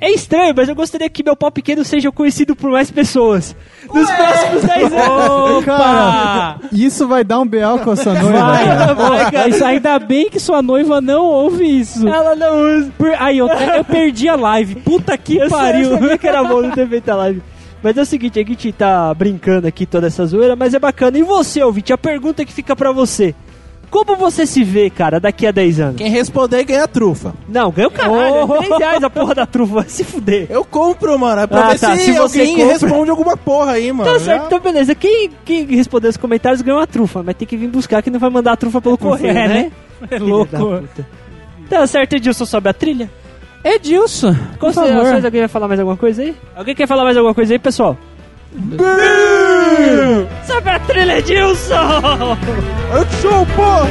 É estranho, mas eu gostaria que meu pau pequeno seja conhecido por mais pessoas. Nos próximos 10 anos. Cara, isso vai dar um BL com a sua noiva, Vai, cara. vai, cara. Isso, ainda bem que sua noiva não ouve isso. Ela não usa. Por- Aí, eu, eu perdi a live. Puta que Eu, pariu. eu sabia que era bom não ter feito a live. Mas é o seguinte, a gente tá brincando aqui toda essa zoeira, mas é bacana. E você, ouvinte, a pergunta que fica pra você. Como você se vê, cara, daqui a 10 anos? Quem responder ganha trufa. Não, ganha o caralho. Oh. É 3 reais a porra da trufa, vai se fuder. Eu compro, mano. É pra Ah, ver tá, se, se você alguém compra- responde alguma porra aí, mano. Tá Já- certo, então beleza. Quem, quem responder os comentários ganha uma trufa, mas tem que vir buscar que não vai mandar a trufa pelo correio, É, né? né? É louco. Tá certo, Edilson, sobe a trilha. Edilson, Considerações, alguém vai falar mais alguma coisa aí? Alguém quer falar mais alguma coisa aí, pessoal? Sobe a trilha, te show, porra!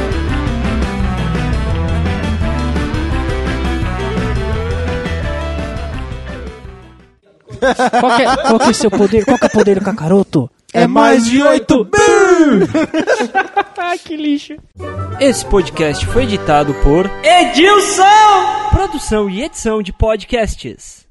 Qual que, é, qual que é o seu poder? Qual que é o poder do cacaroto? É mais de oito. Ah, que lixo. Esse podcast foi editado por Edilson! Produção e edição de podcasts.